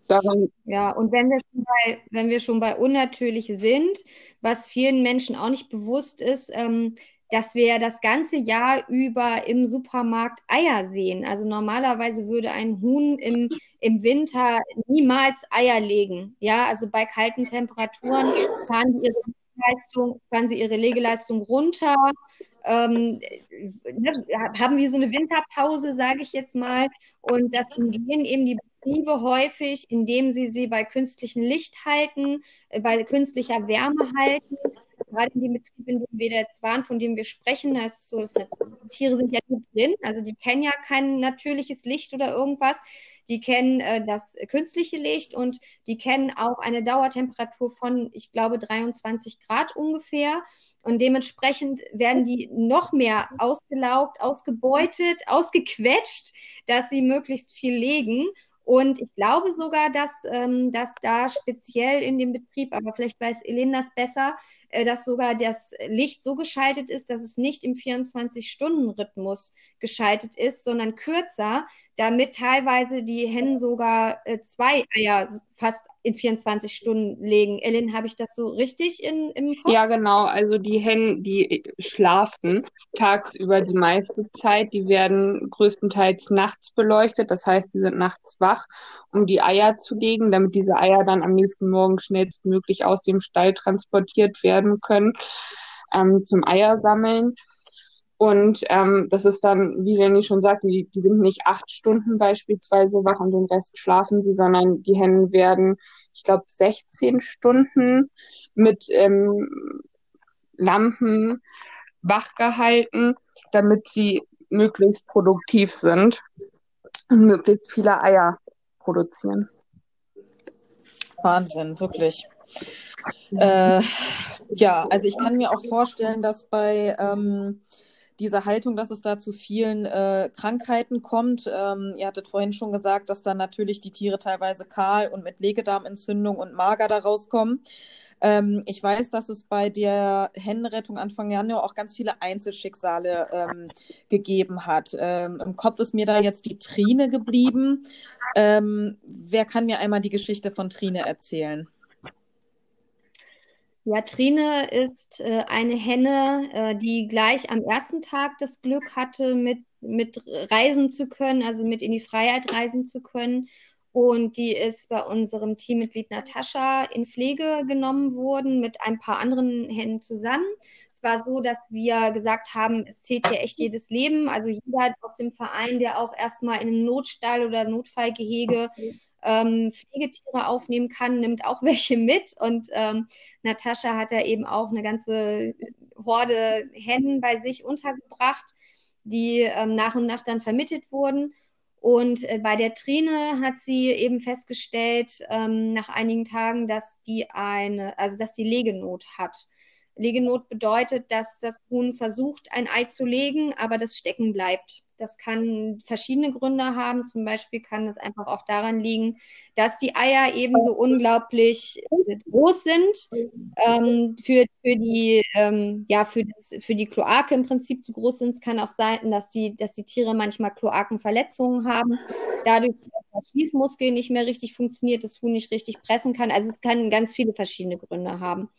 Daran ja, und wenn wir, schon bei, wenn wir schon bei unnatürlich sind, was vielen Menschen auch nicht bewusst ist, ähm, dass wir das ganze Jahr über im Supermarkt Eier sehen. Also normalerweise würde ein Huhn im, im Winter niemals Eier legen. Ja, also bei kalten Temperaturen fahren sie ihre Leistung, fahren sie ihre Legeleistung runter. Ähm, ne, haben wir so eine Winterpause, sage ich jetzt mal. Und das umgehen eben die Betriebe häufig, indem sie sie bei künstlichem Licht halten, äh, bei künstlicher Wärme halten gerade in dem Betrieb, in dem wir jetzt waren, von dem wir sprechen, ist es so, die Tiere sind ja nicht drin, also die kennen ja kein natürliches Licht oder irgendwas. Die kennen äh, das künstliche Licht und die kennen auch eine Dauertemperatur von, ich glaube, 23 Grad ungefähr. Und dementsprechend werden die noch mehr ausgelaugt, ausgebeutet, ausgequetscht, dass sie möglichst viel legen. Und ich glaube sogar, dass, ähm, dass da speziell in dem Betrieb, aber vielleicht weiß Elena das besser, dass sogar das Licht so geschaltet ist, dass es nicht im 24-Stunden-Rhythmus geschaltet ist, sondern kürzer, damit teilweise die Hennen sogar äh, zwei Eier fast in 24 Stunden legen. Ellen, habe ich das so richtig in, im Kopf? Ja, genau. Also die Hennen, die schlafen tagsüber die meiste Zeit. Die werden größtenteils nachts beleuchtet. Das heißt, sie sind nachts wach, um die Eier zu legen, damit diese Eier dann am nächsten Morgen schnellstmöglich aus dem Stall transportiert werden können ähm, zum Eiersammeln. Und ähm, das ist dann, wie Jenny schon sagt, die, die sind nicht acht Stunden beispielsweise wach und den Rest schlafen sie, sondern die Hennen werden, ich glaube, 16 Stunden mit ähm, Lampen wach gehalten, damit sie möglichst produktiv sind und möglichst viele Eier produzieren. Wahnsinn, wirklich. Äh, ja, also ich kann mir auch vorstellen, dass bei ähm, diese Haltung, dass es da zu vielen äh, Krankheiten kommt. Ähm, ihr hattet vorhin schon gesagt, dass dann natürlich die Tiere teilweise kahl und mit Legedarmentzündung und mager da rauskommen. Ähm, ich weiß, dass es bei der Hennenrettung Anfang Januar auch ganz viele Einzelschicksale ähm, gegeben hat. Ähm, Im Kopf ist mir da jetzt die Trine geblieben. Ähm, wer kann mir einmal die Geschichte von Trine erzählen? Ja, Trine ist äh, eine Henne, äh, die gleich am ersten Tag das Glück hatte, mit, mit reisen zu können, also mit in die Freiheit reisen zu können. Und die ist bei unserem Teammitglied Natascha in Pflege genommen worden mit ein paar anderen Hennen zusammen. Es war so, dass wir gesagt haben, es zählt hier echt jedes Leben. Also jeder aus dem Verein, der auch erstmal in einem Notstall oder Notfallgehege ähm, Pflegetiere aufnehmen kann, nimmt auch welche mit. Und ähm, Natascha hat da eben auch eine ganze Horde Hennen bei sich untergebracht, die ähm, nach und nach dann vermittelt wurden. Und äh, bei der Trine hat sie eben festgestellt, ähm, nach einigen Tagen, dass die eine, also dass sie Legenot hat. Legenot bedeutet, dass das Huhn versucht, ein Ei zu legen, aber das stecken bleibt. Das kann verschiedene Gründe haben. Zum Beispiel kann es einfach auch daran liegen, dass die Eier eben so unglaublich groß sind, ähm, für, für, die, ähm, ja, für, das, für die Kloake im Prinzip zu groß sind. Es kann auch sein, dass die, dass die Tiere manchmal Kloakenverletzungen haben. Dadurch, dass der Schließmuskel nicht mehr richtig funktioniert, das Huhn nicht richtig pressen kann. Also es kann ganz viele verschiedene Gründe haben.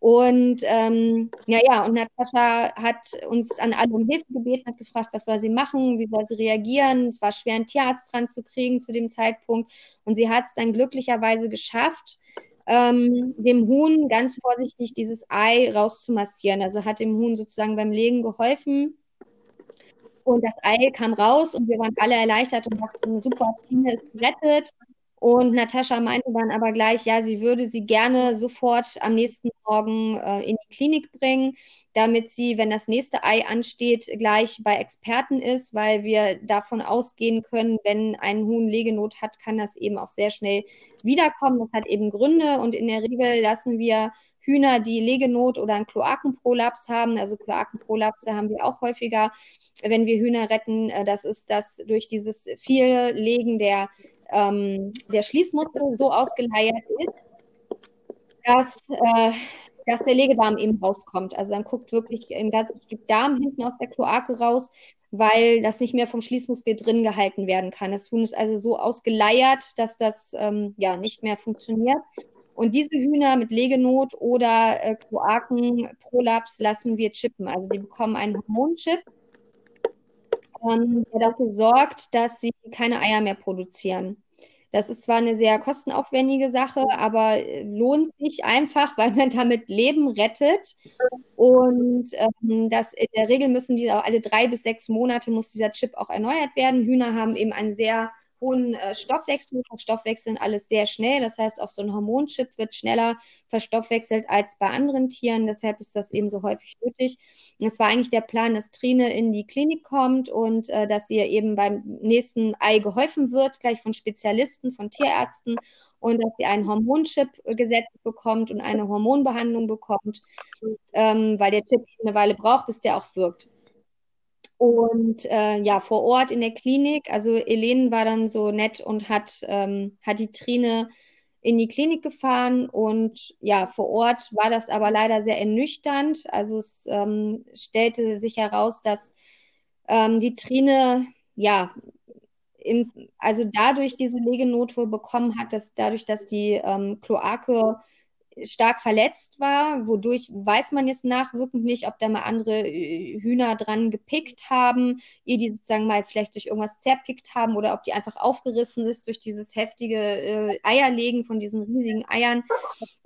Und ähm, ja, ja, und Natascha hat uns an alle um Hilfe gebeten, hat gefragt, was soll sie machen, wie soll sie reagieren. Es war schwer, einen Tierarzt dran zu kriegen zu dem Zeitpunkt. Und sie hat es dann glücklicherweise geschafft, ähm, dem Huhn ganz vorsichtig dieses Ei rauszumassieren. Also hat dem Huhn sozusagen beim Legen geholfen. Und das Ei kam raus und wir waren alle erleichtert und dachten, super, Tine ist gerettet. Und Natascha meinte dann aber gleich, ja, sie würde sie gerne sofort am nächsten Morgen äh, in die Klinik bringen, damit sie, wenn das nächste Ei ansteht, gleich bei Experten ist, weil wir davon ausgehen können, wenn ein Huhn Legenot hat, kann das eben auch sehr schnell wiederkommen. Das hat eben Gründe und in der Regel lassen wir Hühner, die Legenot oder einen Kloakenprolaps haben. Also Kloakenprolapse haben wir auch häufiger, wenn wir Hühner retten. Äh, das ist das durch dieses viel Legen der ähm, der Schließmuskel so ausgeleiert ist, dass, äh, dass der Legedarm eben rauskommt. Also dann guckt wirklich ein ganzes Stück Darm hinten aus der Kloake raus, weil das nicht mehr vom Schließmuskel drin gehalten werden kann. Das Huhn ist also so ausgeleiert, dass das ähm, ja nicht mehr funktioniert. Und diese Hühner mit Legenot oder äh, Kloakenprolaps lassen wir chippen. Also die bekommen einen Hormonchip ähm, der dafür sorgt, dass sie keine Eier mehr produzieren. Das ist zwar eine sehr kostenaufwendige Sache, aber äh, lohnt sich einfach, weil man damit Leben rettet. Und ähm, das in der Regel müssen die auch alle drei bis sechs Monate muss dieser Chip auch erneuert werden. Hühner haben eben einen sehr hohen äh, Stoffwechsel, verstoffwechseln alles sehr schnell. Das heißt, auch so ein Hormonchip wird schneller verstoffwechselt als bei anderen Tieren. Deshalb ist das eben so häufig nötig. Es war eigentlich der Plan, dass Trine in die Klinik kommt und äh, dass ihr eben beim nächsten Ei geholfen wird, gleich von Spezialisten, von Tierärzten und dass sie einen Hormonchip gesetzt bekommt und eine Hormonbehandlung bekommt, ähm, weil der Chip eine Weile braucht, bis der auch wirkt. Und äh, ja, vor Ort in der Klinik, also Elene war dann so nett und hat, ähm, hat die Trine in die Klinik gefahren und ja, vor Ort war das aber leider sehr ernüchternd. Also es ähm, stellte sich heraus, dass ähm, die Trine ja im, also dadurch diese Legenotwohl bekommen hat, dass dadurch, dass die ähm, Kloake stark verletzt war, wodurch weiß man jetzt nachwirkend nicht, ob da mal andere äh, Hühner dran gepickt haben, ihr die sozusagen mal vielleicht durch irgendwas zerpickt haben oder ob die einfach aufgerissen ist durch dieses heftige äh, Eierlegen von diesen riesigen Eiern.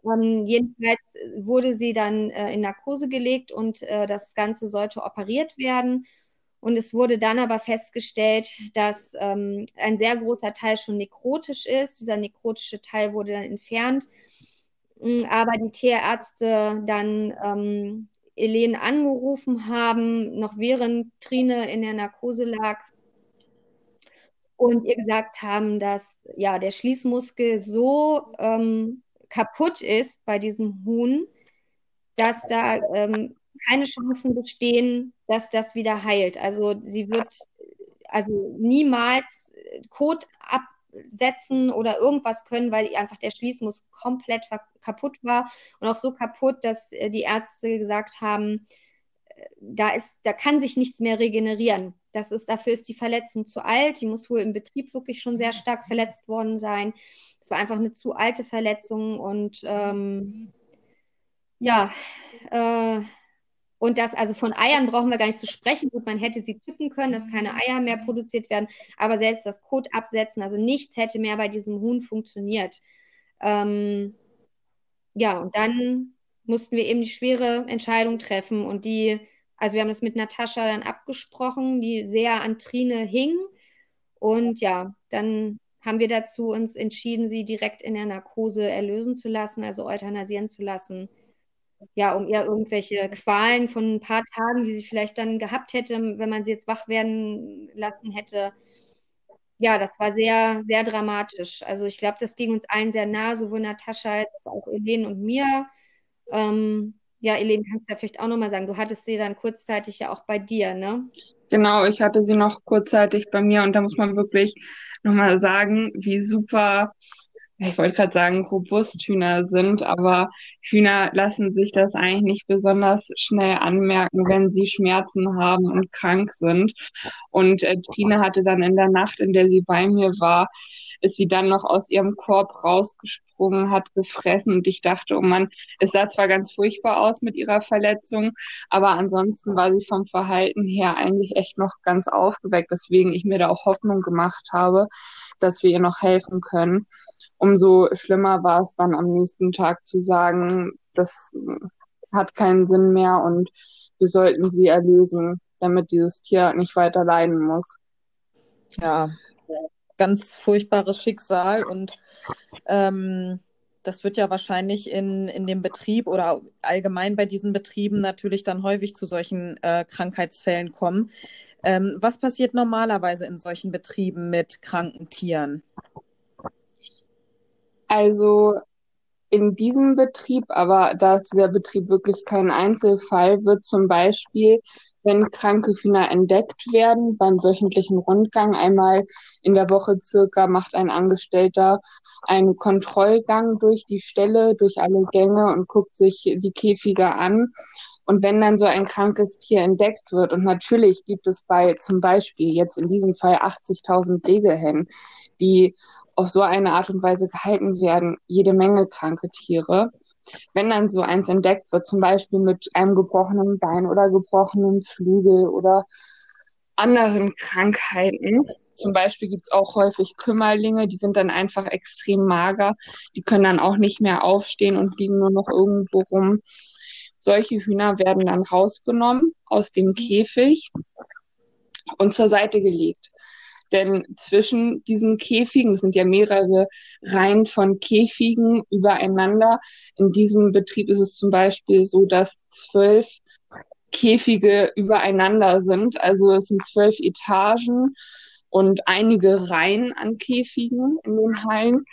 Ähm, jedenfalls wurde sie dann äh, in Narkose gelegt und äh, das Ganze sollte operiert werden. Und es wurde dann aber festgestellt, dass ähm, ein sehr großer Teil schon nekrotisch ist. Dieser nekrotische Teil wurde dann entfernt aber die Tierärzte dann ähm, Elen angerufen haben, noch während Trine in der Narkose lag und ihr gesagt haben, dass ja der Schließmuskel so ähm, kaputt ist bei diesem Huhn, dass da ähm, keine Chancen bestehen, dass das wieder heilt. Also sie wird also niemals Kot ab, setzen oder irgendwas können, weil einfach der Schließmuskel komplett kaputt war und auch so kaputt, dass äh, die Ärzte gesagt haben, äh, da ist, da kann sich nichts mehr regenerieren. Das ist, dafür ist die Verletzung zu alt. Die muss wohl im Betrieb wirklich schon sehr stark verletzt worden sein. Es war einfach eine zu alte Verletzung und ähm, ja, äh, und das, also von Eiern brauchen wir gar nicht zu sprechen. Gut, man hätte sie tippen können, dass keine Eier mehr produziert werden, aber selbst das Kot absetzen, also nichts hätte mehr bei diesem Huhn funktioniert. Ähm, ja, und dann mussten wir eben die schwere Entscheidung treffen und die, also wir haben das mit Natascha dann abgesprochen, die sehr an Trine hing. Und ja, dann haben wir dazu uns entschieden, sie direkt in der Narkose erlösen zu lassen, also euthanasieren zu lassen ja, um ihr irgendwelche Qualen von ein paar Tagen, die sie vielleicht dann gehabt hätte, wenn man sie jetzt wach werden lassen hätte. Ja, das war sehr, sehr dramatisch. Also ich glaube, das ging uns allen sehr nah, sowohl Natascha als auch Elen und mir. Ähm, ja, Elen, kannst du ja vielleicht auch nochmal sagen, du hattest sie dann kurzzeitig ja auch bei dir, ne? Genau, ich hatte sie noch kurzzeitig bei mir und da muss man wirklich nochmal sagen, wie super, ich wollte gerade sagen, robust Hühner sind, aber Hühner lassen sich das eigentlich nicht besonders schnell anmerken, wenn sie Schmerzen haben und krank sind. Und äh, Trine hatte dann in der Nacht, in der sie bei mir war, ist sie dann noch aus ihrem Korb rausgesprungen, hat gefressen und ich dachte, oh Mann, es sah zwar ganz furchtbar aus mit ihrer Verletzung, aber ansonsten war sie vom Verhalten her eigentlich echt noch ganz aufgeweckt, weswegen ich mir da auch Hoffnung gemacht habe, dass wir ihr noch helfen können. Umso schlimmer war es dann am nächsten Tag zu sagen, das hat keinen Sinn mehr und wir sollten sie erlösen, damit dieses Tier nicht weiter leiden muss. Ja, ganz furchtbares Schicksal und ähm, das wird ja wahrscheinlich in, in dem Betrieb oder allgemein bei diesen Betrieben natürlich dann häufig zu solchen äh, Krankheitsfällen kommen. Ähm, was passiert normalerweise in solchen Betrieben mit kranken Tieren? Also in diesem Betrieb, aber da ist dieser Betrieb wirklich kein Einzelfall, wird zum Beispiel, wenn kranke Hühner entdeckt werden, beim wöchentlichen Rundgang einmal in der Woche circa macht ein Angestellter einen Kontrollgang durch die Stelle, durch alle Gänge und guckt sich die Käfige an. Und wenn dann so ein krankes Tier entdeckt wird, und natürlich gibt es bei zum Beispiel jetzt in diesem Fall 80.000 Legehennen, die auf so eine Art und Weise gehalten werden, jede Menge kranke Tiere. Wenn dann so eins entdeckt wird, zum Beispiel mit einem gebrochenen Bein oder gebrochenen Flügel oder anderen Krankheiten, zum Beispiel gibt's auch häufig Kümmerlinge, die sind dann einfach extrem mager, die können dann auch nicht mehr aufstehen und liegen nur noch irgendwo rum. Solche Hühner werden dann rausgenommen aus dem Käfig und zur Seite gelegt. Denn zwischen diesen Käfigen, sind ja mehrere Reihen von Käfigen übereinander. In diesem Betrieb ist es zum Beispiel so, dass zwölf Käfige übereinander sind. Also es sind zwölf Etagen und einige Reihen an Käfigen in den Hallen.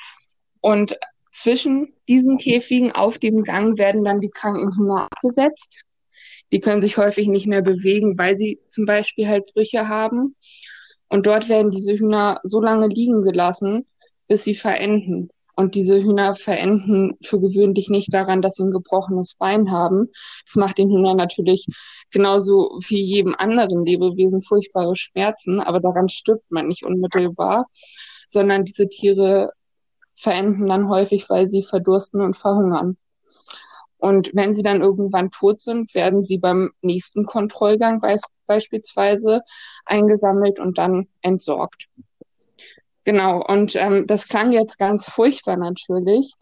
Und zwischen diesen Käfigen auf dem Gang werden dann die Krankenhühner abgesetzt. Die können sich häufig nicht mehr bewegen, weil sie zum Beispiel halt Brüche haben. Und dort werden diese Hühner so lange liegen gelassen, bis sie verenden. Und diese Hühner verenden für gewöhnlich nicht daran, dass sie ein gebrochenes Bein haben. Das macht den Hühnern natürlich genauso wie jedem anderen Lebewesen furchtbare Schmerzen, aber daran stirbt man nicht unmittelbar, sondern diese Tiere verenden dann häufig, weil sie verdursten und verhungern. Und wenn sie dann irgendwann tot sind, werden sie beim nächsten Kontrollgang be beispielsweise eingesammelt und dann entsorgt. Genau, und ähm, das klang jetzt ganz furchtbar natürlich,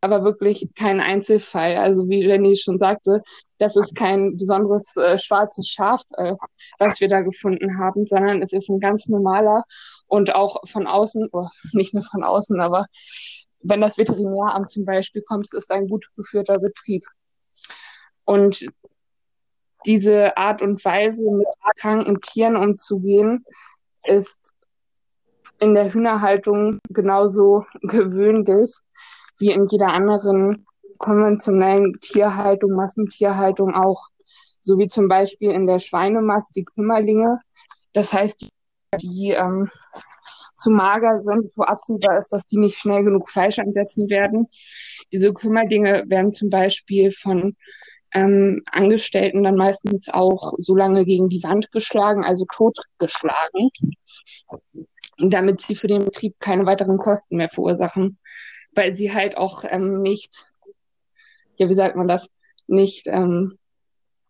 aber wirklich kein Einzelfall. Also wie Jenny schon sagte, das ist kein besonderes äh, schwarzes Schaf, äh, was wir da gefunden haben, sondern es ist ein ganz normaler und auch von außen, oh, nicht nur von außen, aber wenn das Veterinäramt zum Beispiel kommt, es ist ein gut geführter Betrieb. Und diese Art und Weise, mit kranken Tieren umzugehen, ist in der Hühnerhaltung genauso gewöhnlich wie in jeder anderen konventionellen Tierhaltung, Massentierhaltung auch. So wie zum Beispiel in der Schweinemast die Kümmerlinge. Das heißt, die, die ähm, zu mager sind, wo absehbar ist, dass die nicht schnell genug Fleisch ansetzen werden. Diese Kümmerdinge werden zum Beispiel von ähm, Angestellten dann meistens auch so lange gegen die Wand geschlagen, also totgeschlagen, damit sie für den Betrieb keine weiteren Kosten mehr verursachen, weil sie halt auch ähm, nicht, ja, wie sagt man das, nicht, ähm,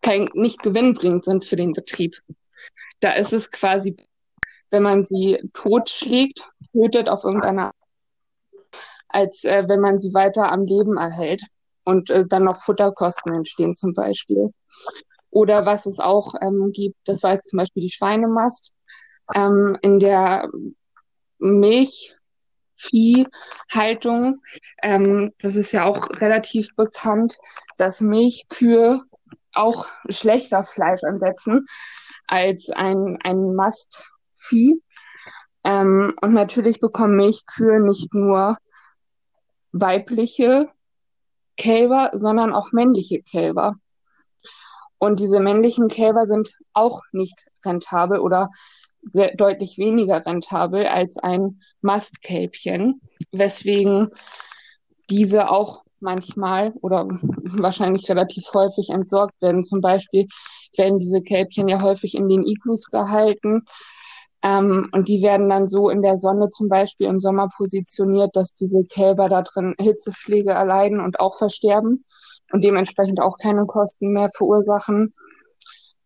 kein, nicht gewinnbringend sind für den Betrieb. Da ist es quasi wenn man sie totschlägt, tötet auf irgendeine Art, als äh, wenn man sie weiter am Leben erhält und äh, dann noch Futterkosten entstehen zum Beispiel. Oder was es auch ähm, gibt, das war jetzt zum Beispiel die Schweinemast, ähm, in der Milchviehhaltung, ähm, das ist ja auch relativ bekannt, dass Milchkühe auch schlechter Fleisch ansetzen als ein, ein Mast, Vieh. Ähm, und natürlich bekommen Milchkühe nicht nur weibliche Kälber, sondern auch männliche Kälber. Und diese männlichen Kälber sind auch nicht rentabel oder sehr, deutlich weniger rentabel als ein Mastkälbchen, weswegen diese auch manchmal oder wahrscheinlich relativ häufig entsorgt werden. Zum Beispiel werden diese Kälbchen ja häufig in den Iglus gehalten. Ähm, und die werden dann so in der Sonne zum Beispiel im Sommer positioniert, dass diese Kälber da drin Hitzeschläge erleiden und auch versterben und dementsprechend auch keine Kosten mehr verursachen.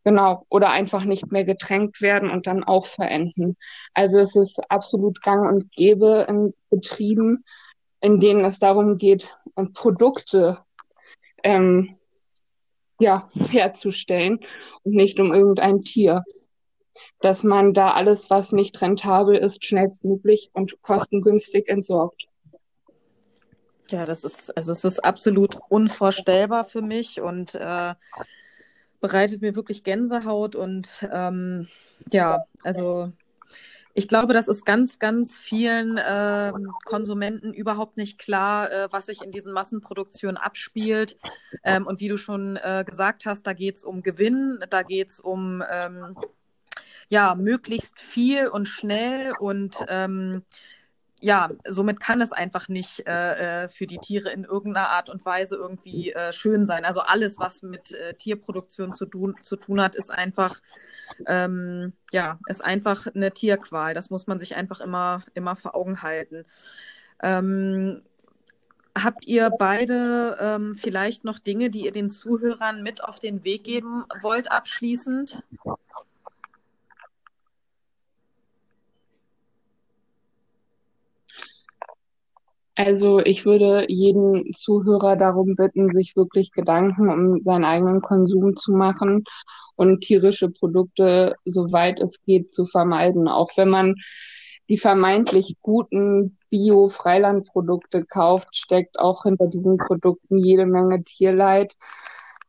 Genau, oder einfach nicht mehr getränkt werden und dann auch verenden. Also es ist absolut gang und gäbe in Betrieben, in denen es darum geht, Produkte ähm, ja, herzustellen und nicht um irgendein Tier. Dass man da alles, was nicht rentabel ist, schnellstmöglich und kostengünstig entsorgt. Ja, das ist, also es ist absolut unvorstellbar für mich und äh, bereitet mir wirklich Gänsehaut und ähm, ja, also ich glaube, das ist ganz, ganz vielen äh, Konsumenten überhaupt nicht klar, äh, was sich in diesen Massenproduktionen abspielt. Ähm, und wie du schon äh, gesagt hast, da geht es um Gewinn, da geht es um ähm, ja möglichst viel und schnell und ähm, ja, somit kann es einfach nicht äh, äh, für die Tiere in irgendeiner Art und Weise irgendwie äh, schön sein. Also alles, was mit äh, Tierproduktion zu tun, zu tun hat, ist einfach, ähm, ja, ist einfach eine Tierqual. Das muss man sich einfach immer, immer vor Augen halten. Ähm, habt ihr beide ähm, vielleicht noch Dinge, die ihr den Zuhörern mit auf den Weg geben wollt, abschließend? Also ich würde jeden Zuhörer darum bitten, sich wirklich Gedanken um seinen eigenen Konsum zu machen und tierische Produkte, soweit es geht, zu vermeiden. Auch wenn man die vermeintlich guten Bio-Freilandprodukte kauft, steckt auch hinter diesen Produkten jede Menge Tierleid.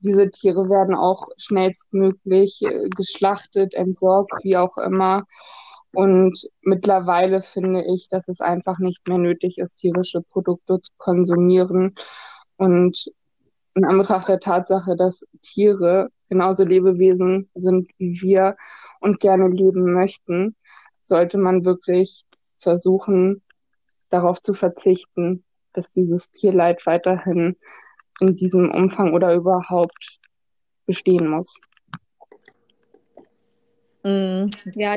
Diese Tiere werden auch schnellstmöglich äh, geschlachtet, entsorgt, wie auch immer. Und mittlerweile finde ich, dass es einfach nicht mehr nötig ist, tierische Produkte zu konsumieren. Und in Anbetracht der Tatsache, dass Tiere genauso Lebewesen sind wie wir und gerne leben möchten, sollte man wirklich versuchen, darauf zu verzichten, dass dieses Tierleid weiterhin in diesem Umfang oder überhaupt bestehen muss. Mhm. Ja,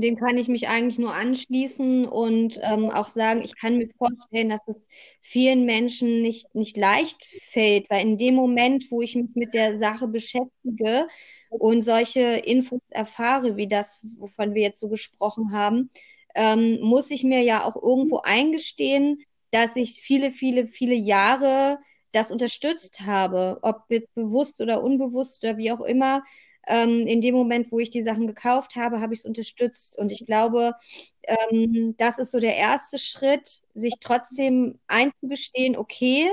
dem kann ich mich eigentlich nur anschließen und ähm, auch sagen, ich kann mir vorstellen, dass es vielen Menschen nicht, nicht leicht fällt, weil in dem Moment, wo ich mich mit der Sache beschäftige und solche Infos erfahre, wie das, wovon wir jetzt so gesprochen haben, ähm, muss ich mir ja auch irgendwo eingestehen, dass ich viele, viele, viele Jahre das unterstützt habe, ob jetzt bewusst oder unbewusst oder wie auch immer ähm, in dem Moment, wo ich die Sachen gekauft habe, habe ich es unterstützt. Und ich glaube, ähm, das ist so der erste Schritt, sich trotzdem einzugestehen, okay,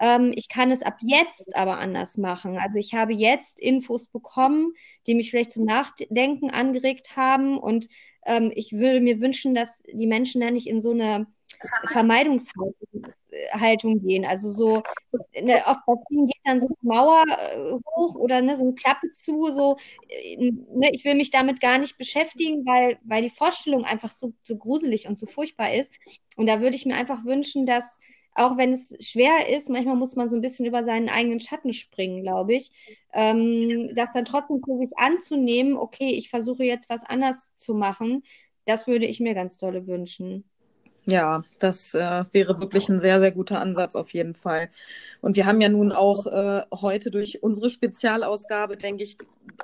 ähm, ich kann es ab jetzt aber anders machen. Also ich habe jetzt Infos bekommen, die mich vielleicht zum Nachdenken angeregt haben. Und ähm, ich würde mir wünschen, dass die Menschen da nicht in so eine Vermeidungshaltung gehen. Also so, ne, auf Berlin geht dann so eine Mauer äh, hoch oder ne, so eine Klappe zu, so, äh, ne, ich will mich damit gar nicht beschäftigen, weil, weil die Vorstellung einfach so, so gruselig und so furchtbar ist. Und da würde ich mir einfach wünschen, dass auch wenn es schwer ist, manchmal muss man so ein bisschen über seinen eigenen Schatten springen, glaube ich. Ähm, das dann trotzdem für sich anzunehmen, okay, ich versuche jetzt was anders zu machen, das würde ich mir ganz dolle wünschen. Ja, das äh, wäre wirklich ein sehr, sehr guter Ansatz auf jeden Fall. Und wir haben ja nun auch äh, heute durch unsere Spezialausgabe, denke ich,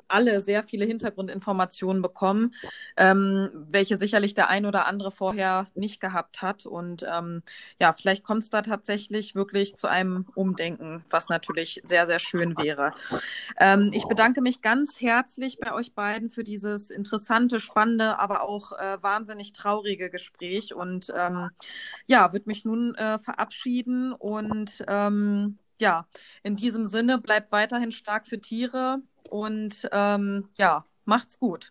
alle sehr viele Hintergrundinformationen bekommen, ähm, welche sicherlich der ein oder andere vorher nicht gehabt hat. Und ähm, ja, vielleicht kommt es da tatsächlich wirklich zu einem Umdenken, was natürlich sehr, sehr schön wäre. Ähm, ich bedanke mich ganz herzlich bei euch beiden für dieses interessante, spannende, aber auch äh, wahnsinnig traurige Gespräch und ähm, ja, würde mich nun äh, verabschieden und ähm, ja, in diesem Sinne bleibt weiterhin stark für Tiere und ähm, ja, macht's gut.